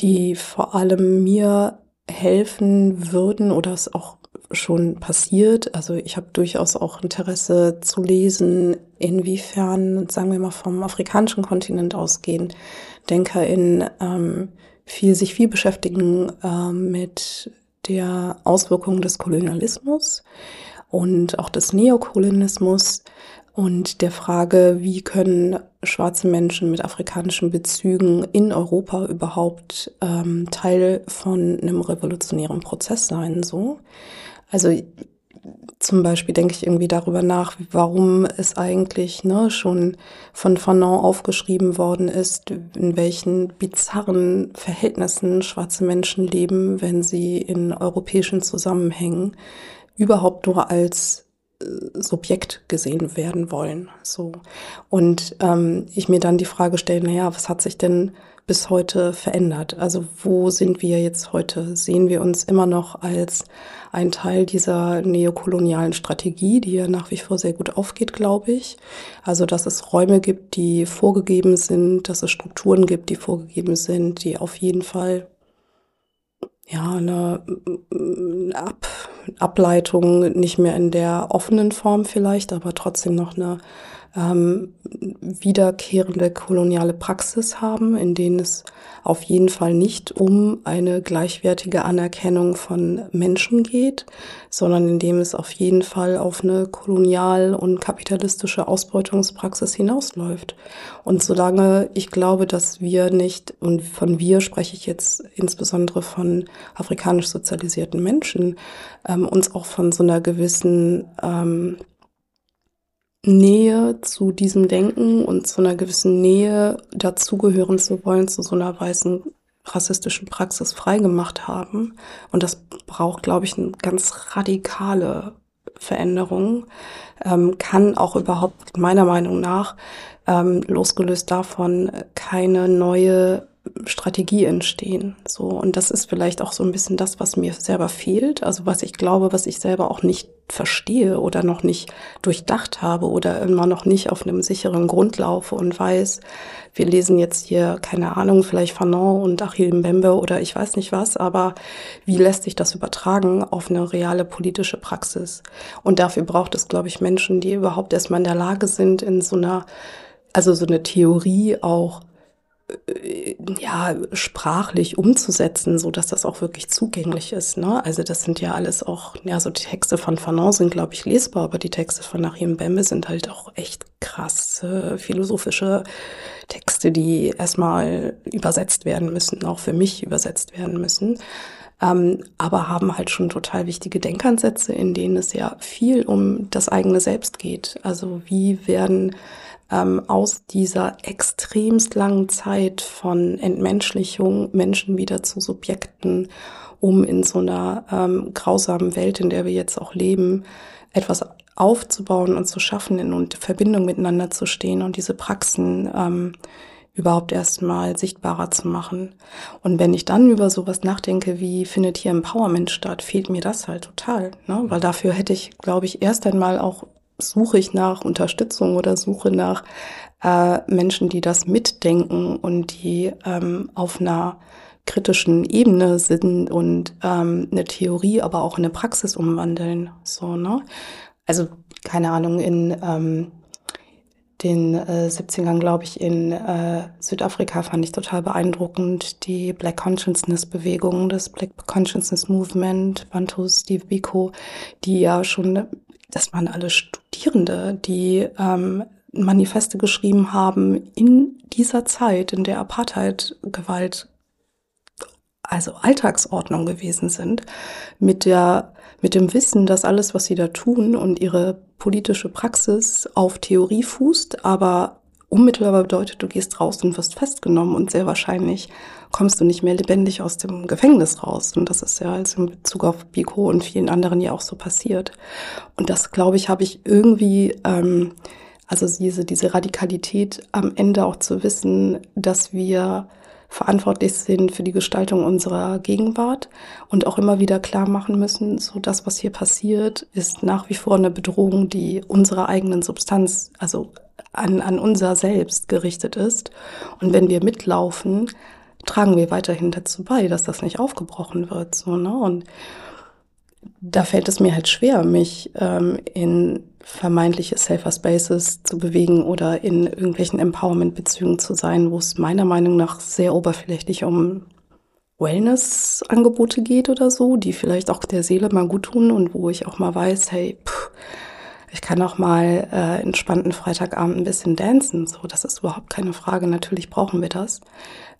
die vor allem mir helfen würden oder es auch schon passiert. Also ich habe durchaus auch Interesse zu lesen, inwiefern, sagen wir mal, vom afrikanischen Kontinent ausgehen, DenkerInnen ähm, viel, sich viel beschäftigen äh, mit der Auswirkung des Kolonialismus und auch des Neokolonialismus und der Frage, wie können schwarze Menschen mit afrikanischen Bezügen in Europa überhaupt ähm, Teil von einem revolutionären Prozess sein, so. Also zum Beispiel denke ich irgendwie darüber nach, warum es eigentlich ne, schon von Fanon aufgeschrieben worden ist, in welchen bizarren Verhältnissen schwarze Menschen leben, wenn sie in europäischen Zusammenhängen überhaupt nur als Subjekt gesehen werden wollen. So. Und ähm, ich mir dann die Frage stelle, naja, was hat sich denn bis heute verändert? Also wo sind wir jetzt heute? Sehen wir uns immer noch als ein Teil dieser neokolonialen Strategie, die ja nach wie vor sehr gut aufgeht, glaube ich. Also dass es Räume gibt, die vorgegeben sind, dass es Strukturen gibt, die vorgegeben sind, die auf jeden Fall ja eine Ab Ableitung nicht mehr in der offenen Form vielleicht, aber trotzdem noch eine ähm, wiederkehrende koloniale Praxis haben, in denen es auf jeden Fall nicht um eine gleichwertige Anerkennung von Menschen geht, sondern in dem es auf jeden Fall auf eine kolonial- und kapitalistische Ausbeutungspraxis hinausläuft. Und solange ich glaube, dass wir nicht, und von wir spreche ich jetzt insbesondere von afrikanisch sozialisierten Menschen, ähm, uns auch von so einer gewissen ähm, Nähe zu diesem Denken und zu einer gewissen Nähe dazugehören zu wollen, zu so einer weißen rassistischen Praxis freigemacht haben. Und das braucht, glaube ich, eine ganz radikale Veränderung, ähm, kann auch überhaupt meiner Meinung nach, ähm, losgelöst davon, keine neue Strategie entstehen. So, und das ist vielleicht auch so ein bisschen das, was mir selber fehlt. Also was ich glaube, was ich selber auch nicht verstehe oder noch nicht durchdacht habe oder immer noch nicht auf einem sicheren Grund laufe und weiß, wir lesen jetzt hier, keine Ahnung, vielleicht Fanon und Achille Mbembe oder ich weiß nicht was, aber wie lässt sich das übertragen auf eine reale politische Praxis? Und dafür braucht es, glaube ich, Menschen, die überhaupt erstmal in der Lage sind, in so einer, also so eine Theorie auch ja, sprachlich umzusetzen, so dass das auch wirklich zugänglich ist. Ne? Also das sind ja alles auch, ja, so die Texte von Fanon sind, glaube ich, lesbar, aber die Texte von Nachim Bembe sind halt auch echt krass äh, philosophische Texte, die erstmal übersetzt werden müssen, auch für mich übersetzt werden müssen. Ähm, aber haben halt schon total wichtige Denkansätze, in denen es ja viel um das eigene Selbst geht. Also wie werden ähm, aus dieser extremst langen Zeit von Entmenschlichung Menschen wieder zu Subjekten, um in so einer ähm, grausamen Welt, in der wir jetzt auch leben, etwas aufzubauen und zu schaffen in Verbindung miteinander zu stehen und diese Praxen ähm, überhaupt erstmal sichtbarer zu machen. Und wenn ich dann über sowas nachdenke, wie findet hier Empowerment statt, fehlt mir das halt total. Ne? Weil dafür hätte ich, glaube ich, erst einmal auch suche ich nach Unterstützung oder suche nach äh, Menschen, die das mitdenken und die ähm, auf einer kritischen Ebene sind und ähm, eine Theorie, aber auch eine Praxis umwandeln. So, ne? Also, keine Ahnung, in ähm, den äh, 70ern, glaube ich, in äh, Südafrika fand ich total beeindruckend die Black Consciousness Bewegung, das Black Consciousness Movement, Bantu Steve Biko, die ja schon das waren alle Studierende, die ähm, Manifeste geschrieben haben in dieser Zeit, in der Apartheid-Gewalt also Alltagsordnung gewesen sind, mit der, mit dem Wissen, dass alles, was sie da tun und ihre politische Praxis auf Theorie fußt, aber unmittelbar bedeutet, du gehst raus und wirst festgenommen und sehr wahrscheinlich kommst du nicht mehr lebendig aus dem Gefängnis raus. Und das ist ja also in Bezug auf Biko und vielen anderen ja auch so passiert. Und das, glaube ich, habe ich irgendwie, ähm, also diese, diese Radikalität am Ende auch zu wissen, dass wir verantwortlich sind für die Gestaltung unserer Gegenwart und auch immer wieder klar machen müssen, so das, was hier passiert, ist nach wie vor eine Bedrohung, die unserer eigenen Substanz, also an, an unser Selbst gerichtet ist. Und wenn wir mitlaufen, tragen wir weiterhin dazu bei, dass das nicht aufgebrochen wird. So, ne? Und da fällt es mir halt schwer, mich ähm, in vermeintliche Safer Spaces zu bewegen oder in irgendwelchen Empowerment-Bezügen zu sein, wo es meiner Meinung nach sehr oberflächlich um Wellness-Angebote geht oder so, die vielleicht auch der Seele mal gut tun und wo ich auch mal weiß, hey, pff, ich kann auch mal äh, entspannten Freitagabend ein bisschen dancen. So, das ist überhaupt keine Frage. Natürlich brauchen wir das.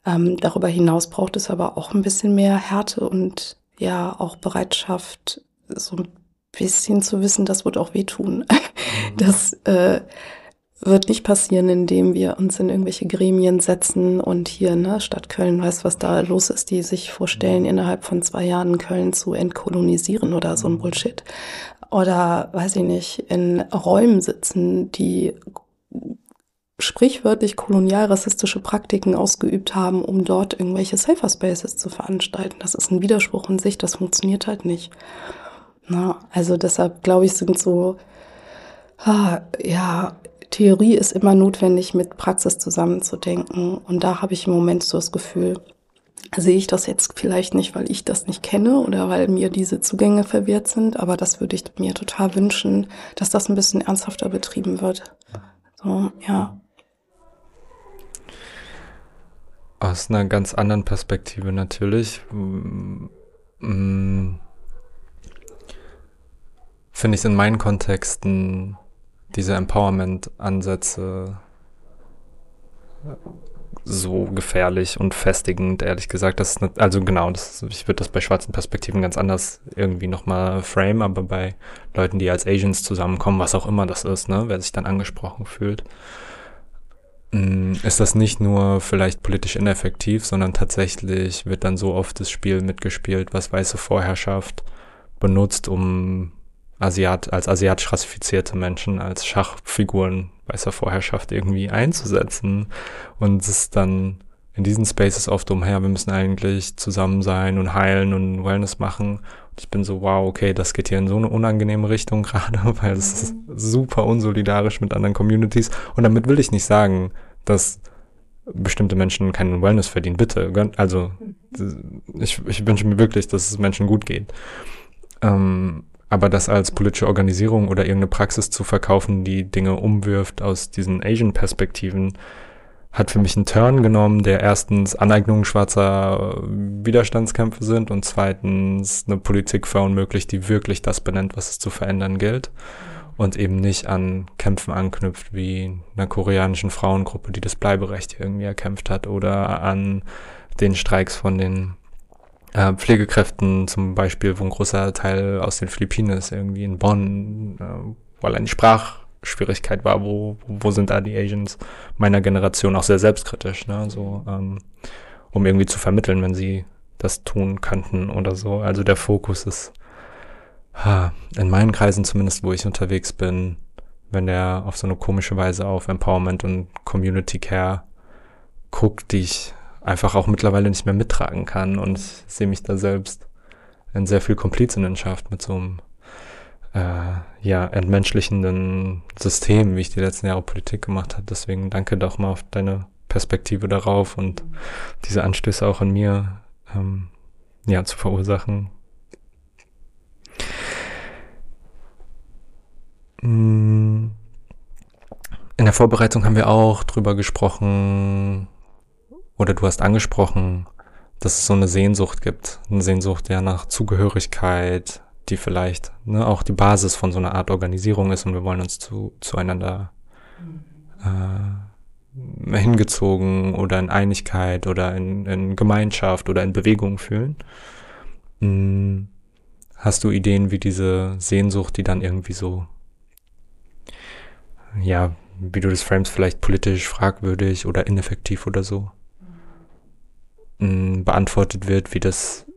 Ähm, darüber hinaus braucht es aber auch ein bisschen mehr Härte und ja auch Bereitschaft, so ein bisschen zu wissen, das wird auch wehtun. Mhm. <laughs> Das äh, wird nicht passieren, indem wir uns in irgendwelche Gremien setzen und hier, ne, Stadt Köln weiß, was da los ist, die sich vorstellen, mhm. innerhalb von zwei Jahren Köln zu entkolonisieren oder so ein mhm. Bullshit. Oder, weiß ich nicht, in Räumen sitzen, die sprichwörtlich kolonial-rassistische Praktiken ausgeübt haben, um dort irgendwelche Safer Spaces zu veranstalten. Das ist ein Widerspruch in sich, das funktioniert halt nicht. Na, also deshalb glaube ich, sind so, ah, ja, Theorie ist immer notwendig, mit Praxis zusammenzudenken. Und da habe ich im Moment so das Gefühl, sehe ich das jetzt vielleicht nicht, weil ich das nicht kenne oder weil mir diese Zugänge verwehrt sind, aber das würde ich mir total wünschen, dass das ein bisschen ernsthafter betrieben wird. So, ja. Aus einer ganz anderen Perspektive natürlich. Mm, finde ich in meinen Kontexten diese Empowerment-Ansätze so gefährlich und festigend, ehrlich gesagt. Das ist also genau, das, ich würde das bei schwarzen Perspektiven ganz anders irgendwie nochmal frame, aber bei Leuten, die als Asians zusammenkommen, was auch immer das ist, ne, wer sich dann angesprochen fühlt, ist das nicht nur vielleicht politisch ineffektiv, sondern tatsächlich wird dann so oft das Spiel mitgespielt, was weiße Vorherrschaft benutzt, um Asiat, als asiatisch rassifizierte Menschen, als Schachfiguren weißer Vorherrschaft irgendwie einzusetzen. Und es ist dann in diesen Spaces oft umher, wir müssen eigentlich zusammen sein und heilen und Wellness machen. Und ich bin so, wow, okay, das geht hier in so eine unangenehme Richtung <laughs> gerade, weil es ist super unsolidarisch mit anderen Communities. Und damit will ich nicht sagen, dass bestimmte Menschen keinen Wellness verdienen. Bitte, also ich, ich wünsche mir wirklich, dass es Menschen gut geht. Ähm, aber das als politische Organisierung oder irgendeine Praxis zu verkaufen, die Dinge umwirft aus diesen Asian-Perspektiven, hat für mich einen Turn genommen, der erstens Aneignung schwarzer Widerstandskämpfe sind und zweitens eine Politik verunmöglicht, die wirklich das benennt, was es zu verändern gilt und eben nicht an Kämpfen anknüpft, wie einer koreanischen Frauengruppe, die das Bleiberecht irgendwie erkämpft hat oder an den Streiks von den äh, Pflegekräften zum Beispiel, wo ein großer Teil aus den Philippinen ist, irgendwie in Bonn, äh, weil eine Sprachschwierigkeit war, wo, wo sind da die Asians meiner Generation auch sehr selbstkritisch, ne? so, ähm, um irgendwie zu vermitteln, wenn sie das tun könnten oder so. Also der Fokus ist ha, in meinen Kreisen zumindest, wo ich unterwegs bin, wenn der auf so eine komische Weise auf Empowerment und Community Care guckt, die ich einfach auch mittlerweile nicht mehr mittragen kann und ich sehe mich da selbst in sehr viel Komplizinnenschaft mit so einem äh, ja, entmenschlichenden System, wie ich die letzten Jahre Politik gemacht habe. Deswegen danke doch mal auf deine Perspektive darauf und diese Anstöße auch in mir ähm, ja, zu verursachen. Mm. In der Vorbereitung haben wir auch drüber gesprochen, oder du hast angesprochen, dass es so eine Sehnsucht gibt, eine Sehnsucht ja nach Zugehörigkeit, die vielleicht ne, auch die Basis von so einer Art Organisierung ist und wir wollen uns zu, zueinander äh, hingezogen oder in Einigkeit oder in, in Gemeinschaft oder in Bewegung fühlen. Hm, hast du Ideen, wie diese Sehnsucht, die dann irgendwie so, ja, wie du das frames, vielleicht politisch fragwürdig oder ineffektiv oder so, beantwortet wird, wie das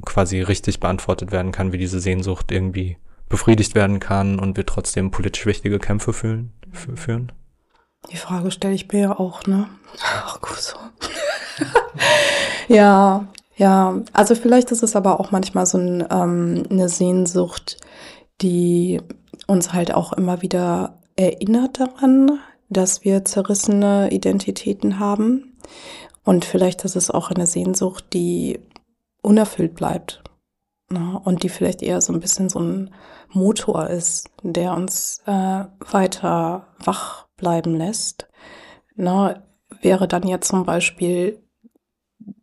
quasi richtig beantwortet werden kann, wie diese Sehnsucht irgendwie befriedigt werden kann und wir trotzdem politisch wichtige Kämpfe fühlen, führen? Die Frage stelle ich mir ja auch, ne? Ach, gut so. <laughs> ja, ja. Also vielleicht ist es aber auch manchmal so ein, ähm, eine Sehnsucht, die uns halt auch immer wieder erinnert daran, dass wir zerrissene Identitäten haben und vielleicht ist es auch eine Sehnsucht, die unerfüllt bleibt. Ne? Und die vielleicht eher so ein bisschen so ein Motor ist, der uns äh, weiter wach bleiben lässt. Ne? Wäre dann ja zum Beispiel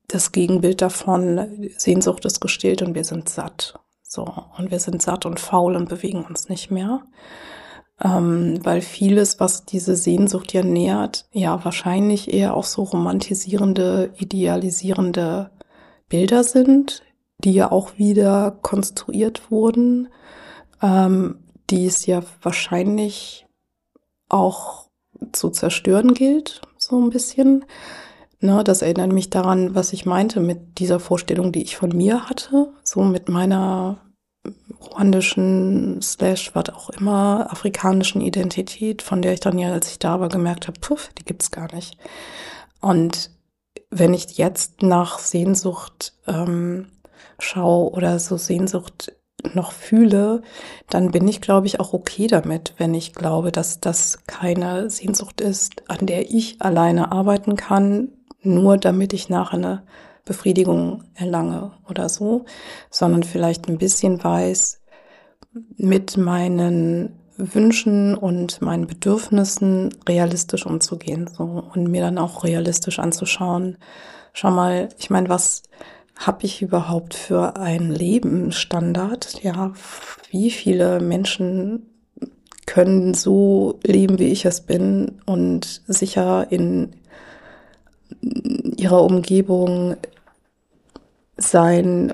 das Gegenbild davon, Sehnsucht ist gestillt und wir sind satt. So, und wir sind satt und faul und bewegen uns nicht mehr ähm, weil vieles, was diese Sehnsucht ja nährt, ja wahrscheinlich eher auch so romantisierende, idealisierende Bilder sind, die ja auch wieder konstruiert wurden, ähm, die es ja wahrscheinlich auch zu zerstören gilt, so ein bisschen. Ne, das erinnert mich daran, was ich meinte mit dieser Vorstellung, die ich von mir hatte, so mit meiner ruandischen, slash, was auch immer, afrikanischen Identität, von der ich dann ja, als ich da war, gemerkt habe, puff, die gibt's gar nicht. Und wenn ich jetzt nach Sehnsucht ähm, schaue oder so Sehnsucht noch fühle, dann bin ich, glaube ich, auch okay damit, wenn ich glaube, dass das keine Sehnsucht ist, an der ich alleine arbeiten kann, nur damit ich nachher eine Befriedigung erlange oder so, sondern vielleicht ein bisschen weiß, mit meinen Wünschen und meinen Bedürfnissen realistisch umzugehen so und mir dann auch realistisch anzuschauen. Schau mal, ich meine, was habe ich überhaupt für ein Lebensstandard? Ja, wie viele Menschen können so leben, wie ich es bin und sicher in ihrer Umgebung sein,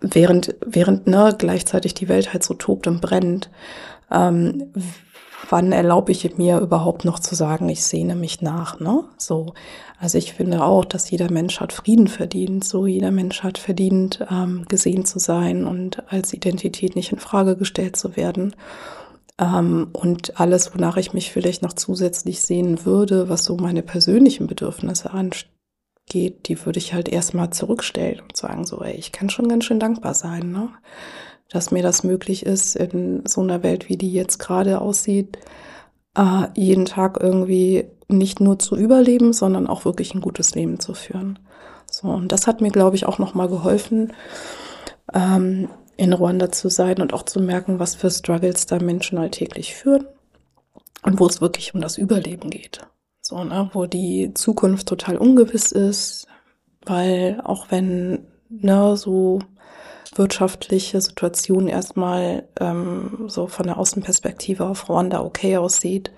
während, während ne, gleichzeitig die Welt halt so tobt und brennt. Ähm, wann erlaube ich mir überhaupt noch zu sagen, ich sehne mich nach, ne? So. Also ich finde auch, dass jeder Mensch hat Frieden verdient. So, jeder Mensch hat verdient, ähm, gesehen zu sein und als Identität nicht in Frage gestellt zu werden. Ähm, und alles, wonach ich mich vielleicht noch zusätzlich sehen würde, was so meine persönlichen Bedürfnisse angeht, die würde ich halt erstmal zurückstellen und sagen so, ey, ich kann schon ganz schön dankbar sein, ne? Dass mir das möglich ist, in so einer Welt, wie die jetzt gerade aussieht, äh, jeden Tag irgendwie nicht nur zu überleben, sondern auch wirklich ein gutes Leben zu führen. So, und das hat mir, glaube ich, auch nochmal geholfen, ähm, in Ruanda zu sein und auch zu merken, was für Struggles da Menschen alltäglich führen und wo es wirklich um das Überleben geht. So, ne, wo die Zukunft total ungewiss ist, weil auch wenn, ne, so wirtschaftliche Situation erstmal ähm, so von der Außenperspektive auf Ruanda okay aussieht.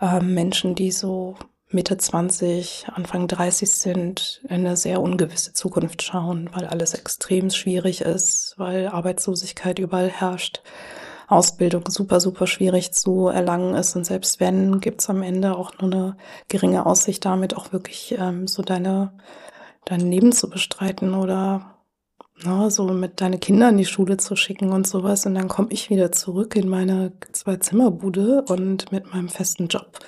Ähm, Menschen, die so Mitte 20, Anfang 30 sind, in eine sehr ungewisse Zukunft schauen, weil alles extrem schwierig ist, weil Arbeitslosigkeit überall herrscht, Ausbildung super, super schwierig zu erlangen ist. Und selbst wenn, gibt's am Ende auch nur eine geringe Aussicht, damit auch wirklich ähm, so deine, dein Leben zu bestreiten oder ne, so mit deine Kinder in die Schule zu schicken und sowas. Und dann komme ich wieder zurück in meine Zwei-Zimmer-Bude und mit meinem festen Job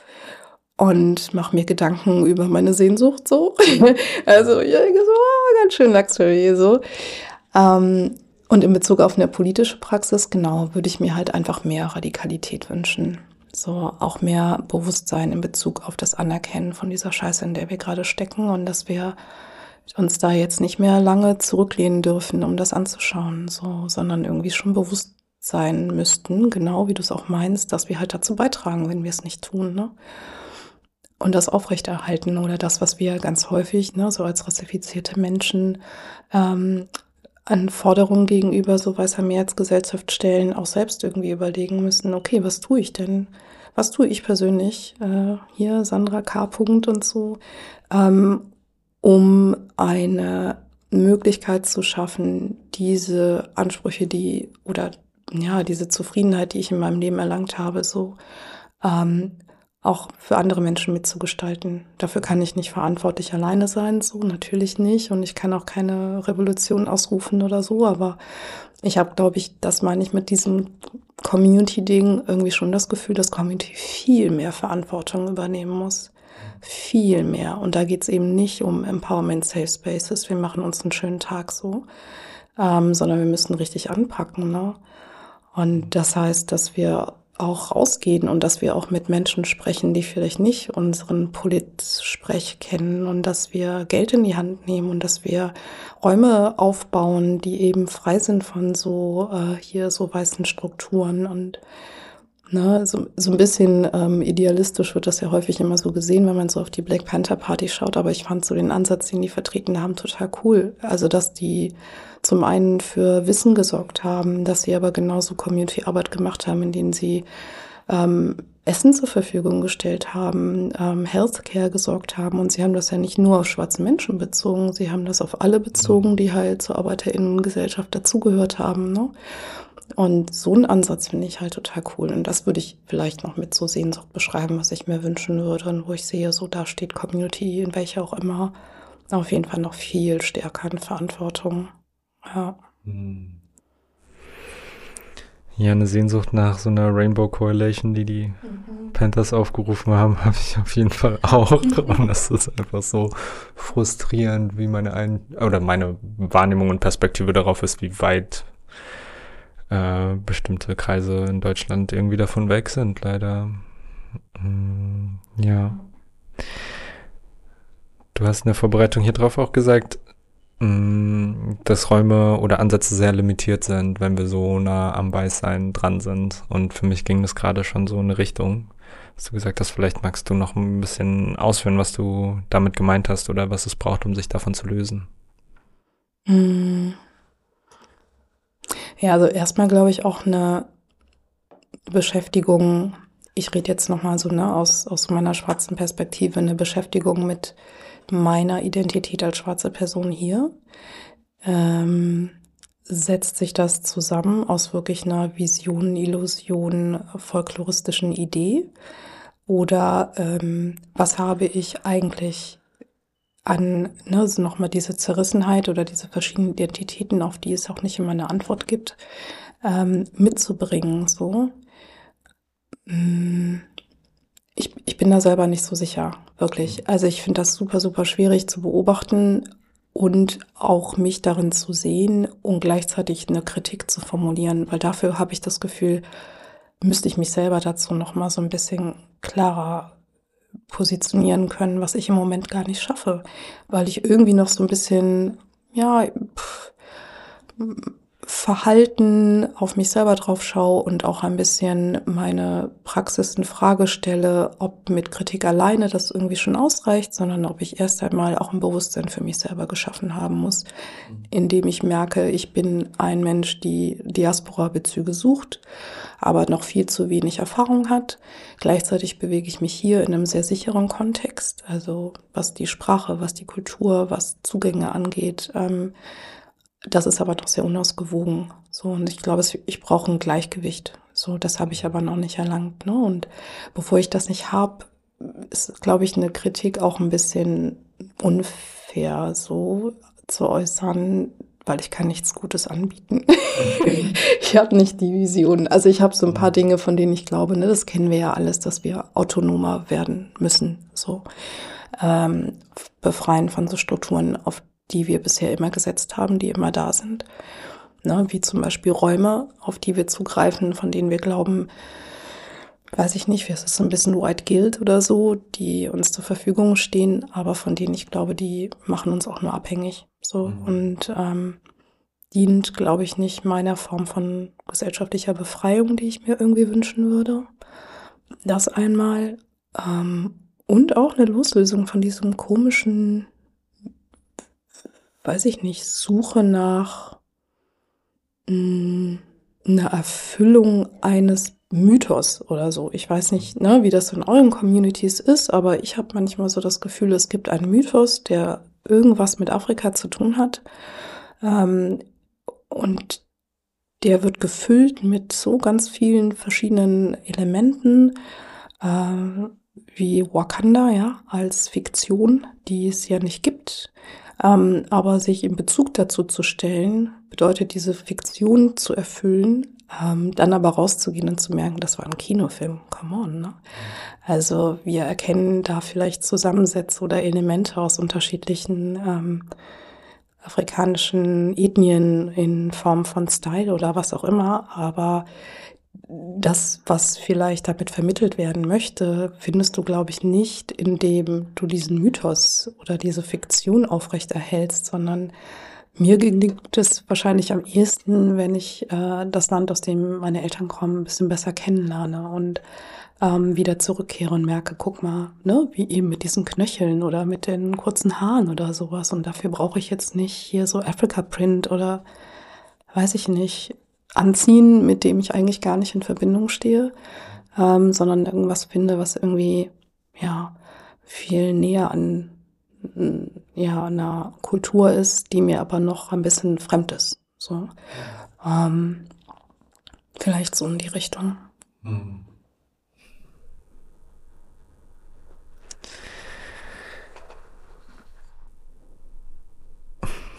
und mache mir Gedanken über meine Sehnsucht so. <laughs> also ja, so oh, ganz schön Luxury so. Ähm, und in Bezug auf eine politische Praxis, genau, würde ich mir halt einfach mehr Radikalität wünschen. So auch mehr Bewusstsein in Bezug auf das Anerkennen von dieser Scheiße, in der wir gerade stecken und dass wir uns da jetzt nicht mehr lange zurücklehnen dürfen, um das anzuschauen, so, sondern irgendwie schon bewusst sein müssten, genau wie du es auch meinst, dass wir halt dazu beitragen, wenn wir es nicht tun, ne? Und das aufrechterhalten oder das, was wir ganz häufig, ne, so als rassifizierte Menschen ähm, an Forderungen gegenüber so weißer Mehrheitsgesellschaft stellen, auch selbst irgendwie überlegen müssen, okay, was tue ich denn? Was tue ich persönlich? Äh, hier Sandra K. Punkt und so, ähm, um eine Möglichkeit zu schaffen, diese Ansprüche, die oder ja, diese Zufriedenheit, die ich in meinem Leben erlangt habe, so ähm, auch für andere Menschen mitzugestalten. Dafür kann ich nicht verantwortlich alleine sein, so natürlich nicht. Und ich kann auch keine Revolution ausrufen oder so, aber ich habe, glaube ich, das meine ich mit diesem Community-Ding irgendwie schon das Gefühl, dass Community viel mehr Verantwortung übernehmen muss viel mehr. Und da geht es eben nicht um Empowerment Safe Spaces, wir machen uns einen schönen Tag so, ähm, sondern wir müssen richtig anpacken. Ne? Und das heißt, dass wir auch rausgehen und dass wir auch mit Menschen sprechen, die vielleicht nicht unseren Polit-Sprech kennen und dass wir Geld in die Hand nehmen und dass wir Räume aufbauen, die eben frei sind von so äh, hier so weißen Strukturen und Ne, so, so ein bisschen ähm, idealistisch wird das ja häufig immer so gesehen, wenn man so auf die Black Panther Party schaut, aber ich fand so den Ansatz, den die vertreten haben, total cool. Also, dass die zum einen für Wissen gesorgt haben, dass sie aber genauso Community-Arbeit gemacht haben, in denen sie ähm, Essen zur Verfügung gestellt haben, ähm, Healthcare gesorgt haben. Und sie haben das ja nicht nur auf schwarze Menschen bezogen, sie haben das auf alle bezogen, die halt zur ArbeiterInnengesellschaft dazugehört haben. Ne? Und so einen Ansatz finde ich halt total cool. Und das würde ich vielleicht noch mit so Sehnsucht beschreiben, was ich mir wünschen würde und wo ich sehe, so da steht Community, in welcher auch immer, auf jeden Fall noch viel stärker in Verantwortung. Ja. Hm. Ja, eine Sehnsucht nach so einer Rainbow Coalition, die die mhm. Panthers aufgerufen haben, <laughs> habe ich auf jeden Fall auch. <laughs> und das ist einfach so frustrierend, wie meine ein oder meine Wahrnehmung und Perspektive darauf ist, wie weit äh, bestimmte Kreise in Deutschland irgendwie davon weg sind, leider. Mm, ja. Du hast in der Vorbereitung hier drauf auch gesagt, mm, dass Räume oder Ansätze sehr limitiert sind, wenn wir so nah am Weißsein dran sind. Und für mich ging das gerade schon so in eine Richtung. Dass du gesagt hast, vielleicht magst du noch ein bisschen ausführen, was du damit gemeint hast oder was es braucht, um sich davon zu lösen. Mm. Ja, also erstmal glaube ich auch eine Beschäftigung ich rede jetzt nochmal so ne, aus, aus meiner schwarzen Perspektive, eine Beschäftigung mit meiner Identität als schwarze Person hier. Ähm, setzt sich das zusammen aus wirklich einer Vision, Illusion, folkloristischen Idee? Oder ähm, was habe ich eigentlich an, ne, also nochmal diese Zerrissenheit oder diese verschiedenen Identitäten, auf die es auch nicht immer eine Antwort gibt, ähm, mitzubringen, so. Mm, ich, ich bin da selber nicht so sicher, wirklich. Also ich finde das super, super schwierig zu beobachten und auch mich darin zu sehen und gleichzeitig eine Kritik zu formulieren, weil dafür habe ich das Gefühl, müsste ich mich selber dazu noch mal so ein bisschen klarer positionieren können, was ich im Moment gar nicht schaffe, weil ich irgendwie noch so ein bisschen ja pff, Verhalten auf mich selber drauf schaue und auch ein bisschen meine Praxis in Frage stelle, ob mit Kritik alleine das irgendwie schon ausreicht, sondern ob ich erst einmal auch ein Bewusstsein für mich selber geschaffen haben muss, indem ich merke, ich bin ein Mensch, die Diaspora-Bezüge sucht, aber noch viel zu wenig Erfahrung hat. Gleichzeitig bewege ich mich hier in einem sehr sicheren Kontext, also was die Sprache, was die Kultur, was Zugänge angeht. Ähm, das ist aber doch sehr unausgewogen. So, und ich glaube, ich brauche ein Gleichgewicht. So, das habe ich aber noch nicht erlangt. Ne? Und bevor ich das nicht habe, ist, glaube ich, eine Kritik auch ein bisschen unfair, so zu äußern, weil ich kann nichts Gutes anbieten. <laughs> ich habe nicht die Vision. Also ich habe so ein paar Dinge, von denen ich glaube, ne, das kennen wir ja alles, dass wir autonomer werden müssen. So ähm, befreien von so Strukturen, auf die wir bisher immer gesetzt haben, die immer da sind. Ne, wie zum Beispiel Räume, auf die wir zugreifen, von denen wir glauben, weiß ich nicht, wie ist das so ein bisschen White Guild oder so, die uns zur Verfügung stehen, aber von denen ich glaube, die machen uns auch nur abhängig. So mhm. und ähm, dient, glaube ich, nicht meiner Form von gesellschaftlicher Befreiung, die ich mir irgendwie wünschen würde. Das einmal. Ähm, und auch eine Loslösung von diesem komischen weiß ich nicht, Suche nach mh, hm, einer Erfüllung eines Mythos oder so. Ich weiß nicht, ne, wie das in euren Communities ist, aber ich habe manchmal so das Gefühl, es gibt einen Mythos, der irgendwas mit Afrika zu tun hat. Ähm, und der wird gefüllt mit so ganz vielen verschiedenen Elementen, äh, wie Wakanda, ja, als Fiktion, die es ja nicht gibt. Ähm, aber sich in Bezug dazu zu stellen, bedeutet diese Fiktion zu erfüllen, ähm, dann aber rauszugehen und zu merken, das war ein Kinofilm. Come on, ne? Also wir erkennen da vielleicht Zusammensätze oder Elemente aus unterschiedlichen ähm, afrikanischen Ethnien in Form von Style oder was auch immer, aber das, was vielleicht damit vermittelt werden möchte, findest du, glaube ich, nicht, indem du diesen Mythos oder diese Fiktion aufrechterhältst, sondern mir gelingt es wahrscheinlich am ehesten, wenn ich äh, das Land, aus dem meine Eltern kommen, ein bisschen besser kennenlerne und ähm, wieder zurückkehre und merke, guck mal, ne, wie eben mit diesen Knöcheln oder mit den kurzen Haaren oder sowas. Und dafür brauche ich jetzt nicht hier so Africa Print oder weiß ich nicht, anziehen, mit dem ich eigentlich gar nicht in Verbindung stehe, ähm, sondern irgendwas finde, was irgendwie ja viel näher an ja einer Kultur ist, die mir aber noch ein bisschen fremd ist. So ähm, vielleicht so in die Richtung. Mhm.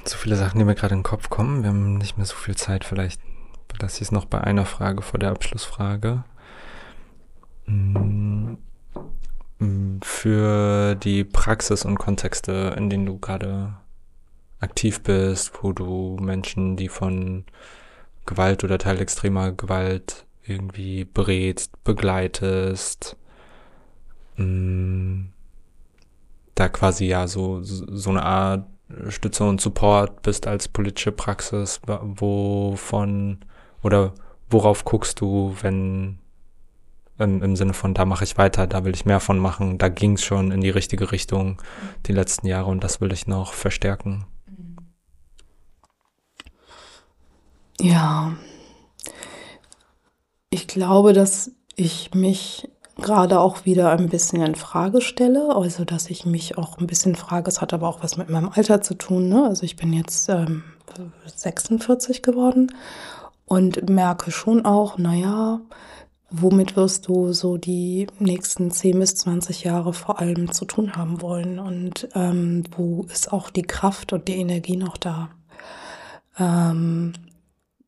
So viele Sachen, die mir gerade in den Kopf kommen. Wir haben nicht mehr so viel Zeit. Vielleicht das ist noch bei einer Frage vor der Abschlussfrage. Mm, mm, für die Praxis und Kontexte, in denen du gerade aktiv bist, wo du Menschen, die von Gewalt oder teilextremer Gewalt irgendwie berätst, begleitest, mm, da quasi ja so, so eine Art Stütze und Support bist als politische Praxis, wovon oder worauf guckst du, wenn im, im Sinne von, da mache ich weiter, da will ich mehr von machen, da ging es schon in die richtige Richtung die letzten Jahre und das will ich noch verstärken? Ja, ich glaube, dass ich mich gerade auch wieder ein bisschen in Frage stelle, also dass ich mich auch ein bisschen frage, es hat aber auch was mit meinem Alter zu tun. Ne? Also ich bin jetzt ähm, 46 geworden und merke schon auch, naja, womit wirst du so die nächsten 10 bis 20 Jahre vor allem zu tun haben wollen und ähm, wo ist auch die Kraft und die Energie noch da. Ähm,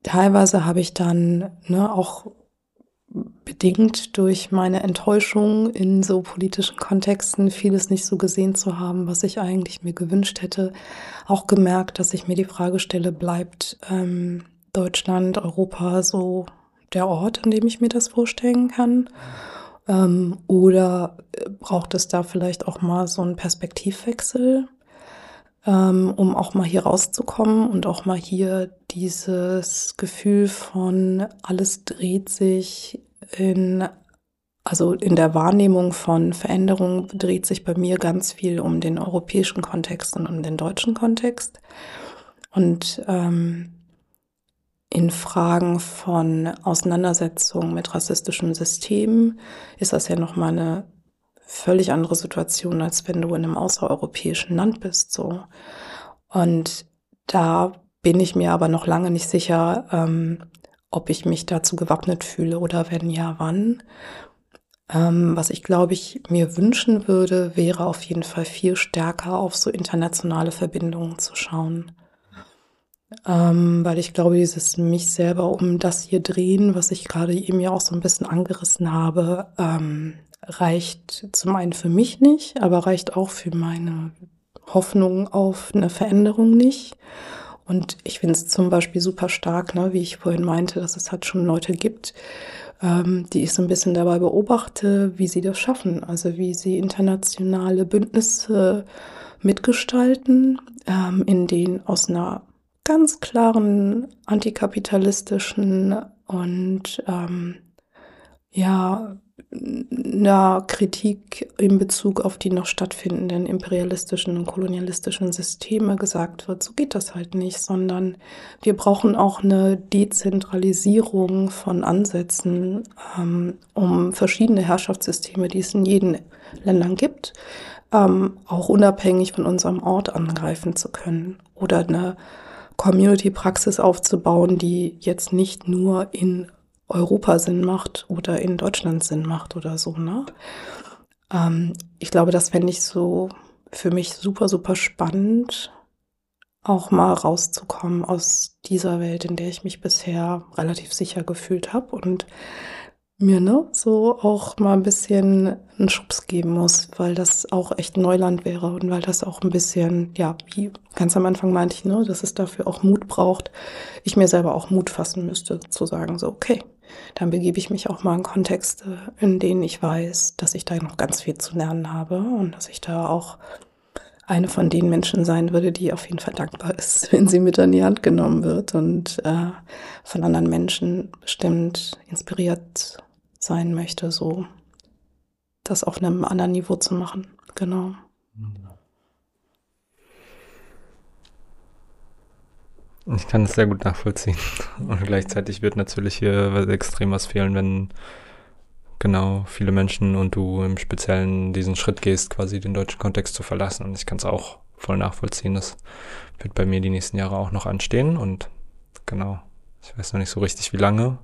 teilweise habe ich dann ne, auch bedingt durch meine Enttäuschung in so politischen Kontexten vieles nicht so gesehen zu haben, was ich eigentlich mir gewünscht hätte, auch gemerkt, dass ich mir die Frage stelle, bleibt ähm, Deutschland, Europa so der Ort, an dem ich mir das vorstellen kann? Ähm, oder äh, braucht es da vielleicht auch mal so einen Perspektivwechsel? ähm, um auch mal hier rauszukommen und auch mal hier dieses Gefühl von alles dreht sich in, also in der Wahrnehmung von Veränderung dreht sich bei mir ganz viel um den europäischen Kontext und um den deutschen Kontext. Und ähm, in Fragen von Auseinandersetzung mit rassistischen Systemen ist das ja nochmal eine völlig andere Situation, als wenn du in einem außereuropäischen Land bist, so. Und da bin ich mir aber noch lange nicht sicher, ähm, ob ich mich dazu gewappnet fühle oder wenn ja, wann. Ähm, was ich glaube ich mir wünschen würde, wäre auf jeden Fall viel stärker auf so internationale Verbindungen zu schauen. Ähm, weil ich glaube, dieses mich selber um das hier drehen, was ich gerade eben ja auch so ein bisschen angerissen habe, ähm, reicht zum einen für mich nicht, aber reicht auch für meine Hoffnung auf eine Veränderung nicht. Und ich finde es zum Beispiel super stark, ne, wie ich vorhin meinte, dass es halt schon Leute gibt, ähm, die ich so ein bisschen dabei beobachte, wie sie das schaffen. Also wie sie internationale Bündnisse mitgestalten, ähm, in denen aus einer ganz klaren antikapitalistischen und ähm, ja einer Kritik in Bezug auf die noch stattfindenden imperialistischen und kolonialistischen Systeme gesagt wird, so geht das halt nicht, sondern wir brauchen auch eine Dezentralisierung von Ansätzen, ähm, um verschiedene Herrschaftssysteme, die es in jeden Ländern gibt, ähm, auch unabhängig von unserem Ort angreifen zu können oder eine Community-Praxis aufzubauen, die jetzt nicht nur in Europa Sinn macht oder in Deutschland Sinn macht oder so, ne? Ähm, ich glaube, das fände ich so für mich super, super spannend, auch mal rauszukommen aus dieser Welt, in der ich mich bisher relativ sicher gefühlt habe und mir ne, so auch mal ein bisschen einen Schubs geben muss, weil das auch echt Neuland wäre und weil das auch ein bisschen, ja, wie ganz am Anfang meinte ich, ne, dass es dafür auch Mut braucht, ich mir selber auch Mut fassen müsste, zu sagen, so, okay, dann begebe ich mich auch mal in Kontexte, in denen ich weiß, dass ich da noch ganz viel zu lernen habe und dass ich da auch eine von den Menschen sein würde, die auf jeden Fall dankbar ist, <laughs> wenn sie mit an die Hand genommen wird und äh, von anderen Menschen bestimmt inspiriert sein möchte, so das auf einem anderen Niveau zu machen. Genau. Ich kann es sehr gut nachvollziehen. <laughs> Und gleichzeitig wird natürlich hier extrem was fehlen, wenn genau viele Menschen und du im Speziellen diesen Schritt gehst, quasi den deutschen Kontext zu verlassen. Und ich kann es auch voll nachvollziehen. Das wird bei mir die nächsten Jahre auch noch anstehen. Und genau, ich weiß noch nicht so richtig, wie lange.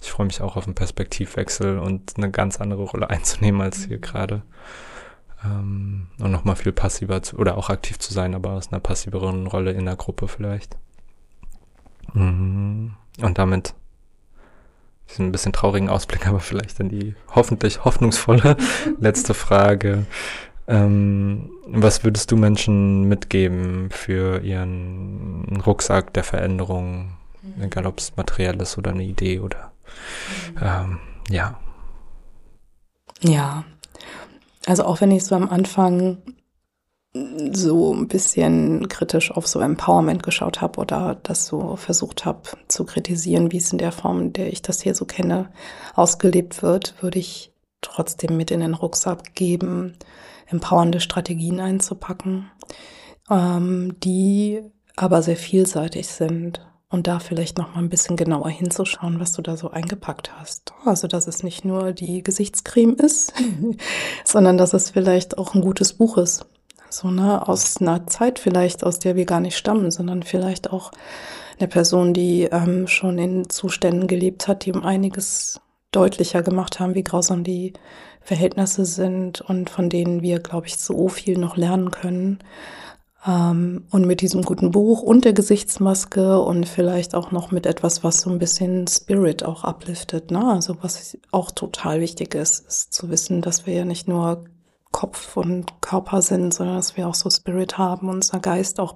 Ich freue mich auch auf einen Perspektivwechsel und eine ganz andere Rolle einzunehmen als hier gerade. Ähm, und nochmal viel passiver zu, oder auch aktiv zu sein, aber aus einer passiveren Rolle in der Gruppe vielleicht. Mhm. Und damit ein bisschen traurigen Ausblick, <laughs> aber vielleicht dann die hoffentlich hoffnungsvolle <laughs> letzte Frage. Ähm, was würdest du Menschen mitgeben für ihren Rucksack der Veränderung, mhm. egal ob es materiell ist oder eine Idee oder mhm. Ähm, ja. Ja, also auch wenn ich so am Anfang so ein bisschen kritisch auf so Empowerment geschaut habe oder das so versucht habe zu kritisieren, wie es in der Form, in der ich das hier so kenne, ausgelebt wird, würde ich trotzdem mit in den Rucksack geben, empowernde Strategien einzupacken, ähm, die aber sehr vielseitig sind. Und da vielleicht noch mal ein bisschen genauer hinzuschauen, was du da so eingepackt hast. Also, dass es nicht nur die Gesichtscreme ist, <laughs> sondern dass es vielleicht auch ein gutes Buch ist. So, ne, aus einer Zeit vielleicht, aus der wir gar nicht stammen, sondern vielleicht auch eine Person, die ähm, schon in Zuständen gelebt hat, die um einiges deutlicher gemacht haben, wie grausam die Verhältnisse sind und von denen wir, glaube ich, so viel noch lernen können. Ähm, und mit diesem guten Buch und der Gesichtsmaske und vielleicht auch noch mit etwas, was so ein bisschen Spirit auch upliftet. Ne? Also was auch total wichtig ist, ist zu wissen, dass wir ja nicht nur Kopf und Körper sind, sondern dass wir auch so Spirit haben, unser Geist auch,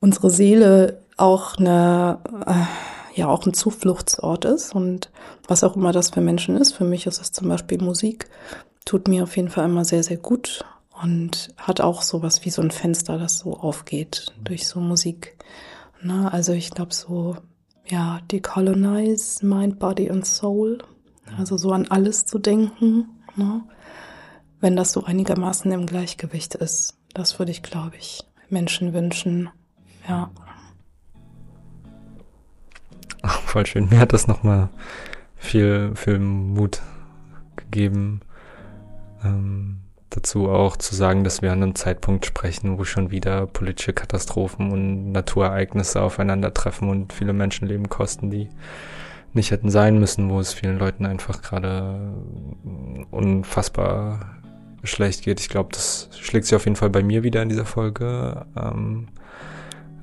unsere Seele auch eine, äh, ja, auch ein Zufluchtsort ist und was auch immer das für Menschen ist. Für mich ist es zum Beispiel Musik, tut mir auf jeden Fall immer sehr, sehr gut und hat auch sowas wie so ein Fenster, das so aufgeht durch so Musik. Na, also ich glaube so, ja, decolonize Mind, Body and Soul. Also so an alles zu denken, ne? wenn das so einigermaßen im Gleichgewicht ist. Das würde ich, glaube ich, Menschen wünschen. Ja. Ach, voll schön. Mir hat das nochmal viel, viel Mut gegeben. Ähm dazu auch zu sagen, dass wir an einem Zeitpunkt sprechen, wo schon wieder politische Katastrophen und Naturereignisse aufeinandertreffen und viele Menschenleben kosten, die nicht hätten sein müssen, wo es vielen Leuten einfach gerade unfassbar schlecht geht. Ich glaube, das schlägt sich auf jeden Fall bei mir wieder in dieser Folge. Ähm,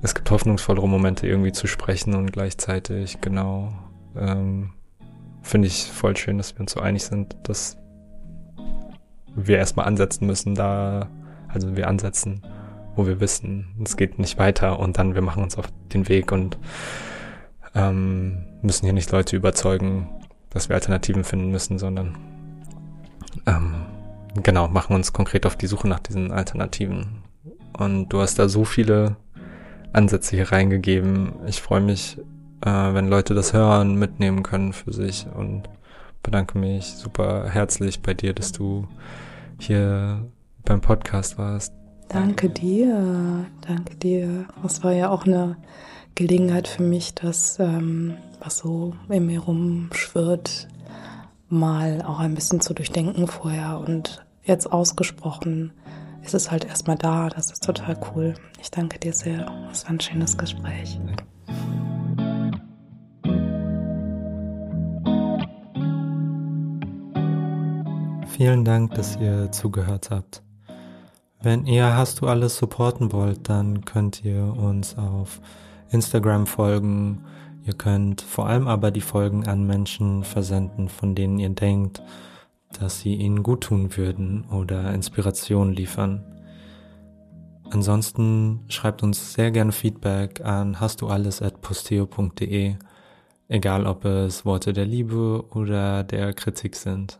es gibt hoffnungsvollere Momente irgendwie zu sprechen und gleichzeitig genau ähm, finde ich voll schön, dass wir uns so einig sind, dass wir erstmal ansetzen müssen, da, also wir ansetzen, wo wir wissen, es geht nicht weiter und dann wir machen uns auf den Weg und ähm, müssen hier nicht Leute überzeugen, dass wir Alternativen finden müssen, sondern ähm, genau, machen uns konkret auf die Suche nach diesen Alternativen. Und du hast da so viele Ansätze hier reingegeben. Ich freue mich, äh, wenn Leute das hören, mitnehmen können für sich und bedanke mich super herzlich bei dir, dass du hier beim Podcast warst. Danke dir, danke dir. Es war ja auch eine Gelegenheit für mich, das, ähm, was so in mir rumschwirrt, mal auch ein bisschen zu durchdenken vorher und jetzt ausgesprochen ist es halt erstmal da. Das ist total cool. Ich danke dir sehr. Es war ein schönes Gespräch. Vielen Dank, dass ihr zugehört habt. Wenn ihr Hast du alles supporten wollt, dann könnt ihr uns auf Instagram folgen. Ihr könnt vor allem aber die Folgen an Menschen versenden, von denen ihr denkt, dass sie ihnen gut tun würden oder Inspiration liefern. Ansonsten schreibt uns sehr gerne Feedback an hast du alles at posteo.de, egal ob es Worte der Liebe oder der Kritik sind.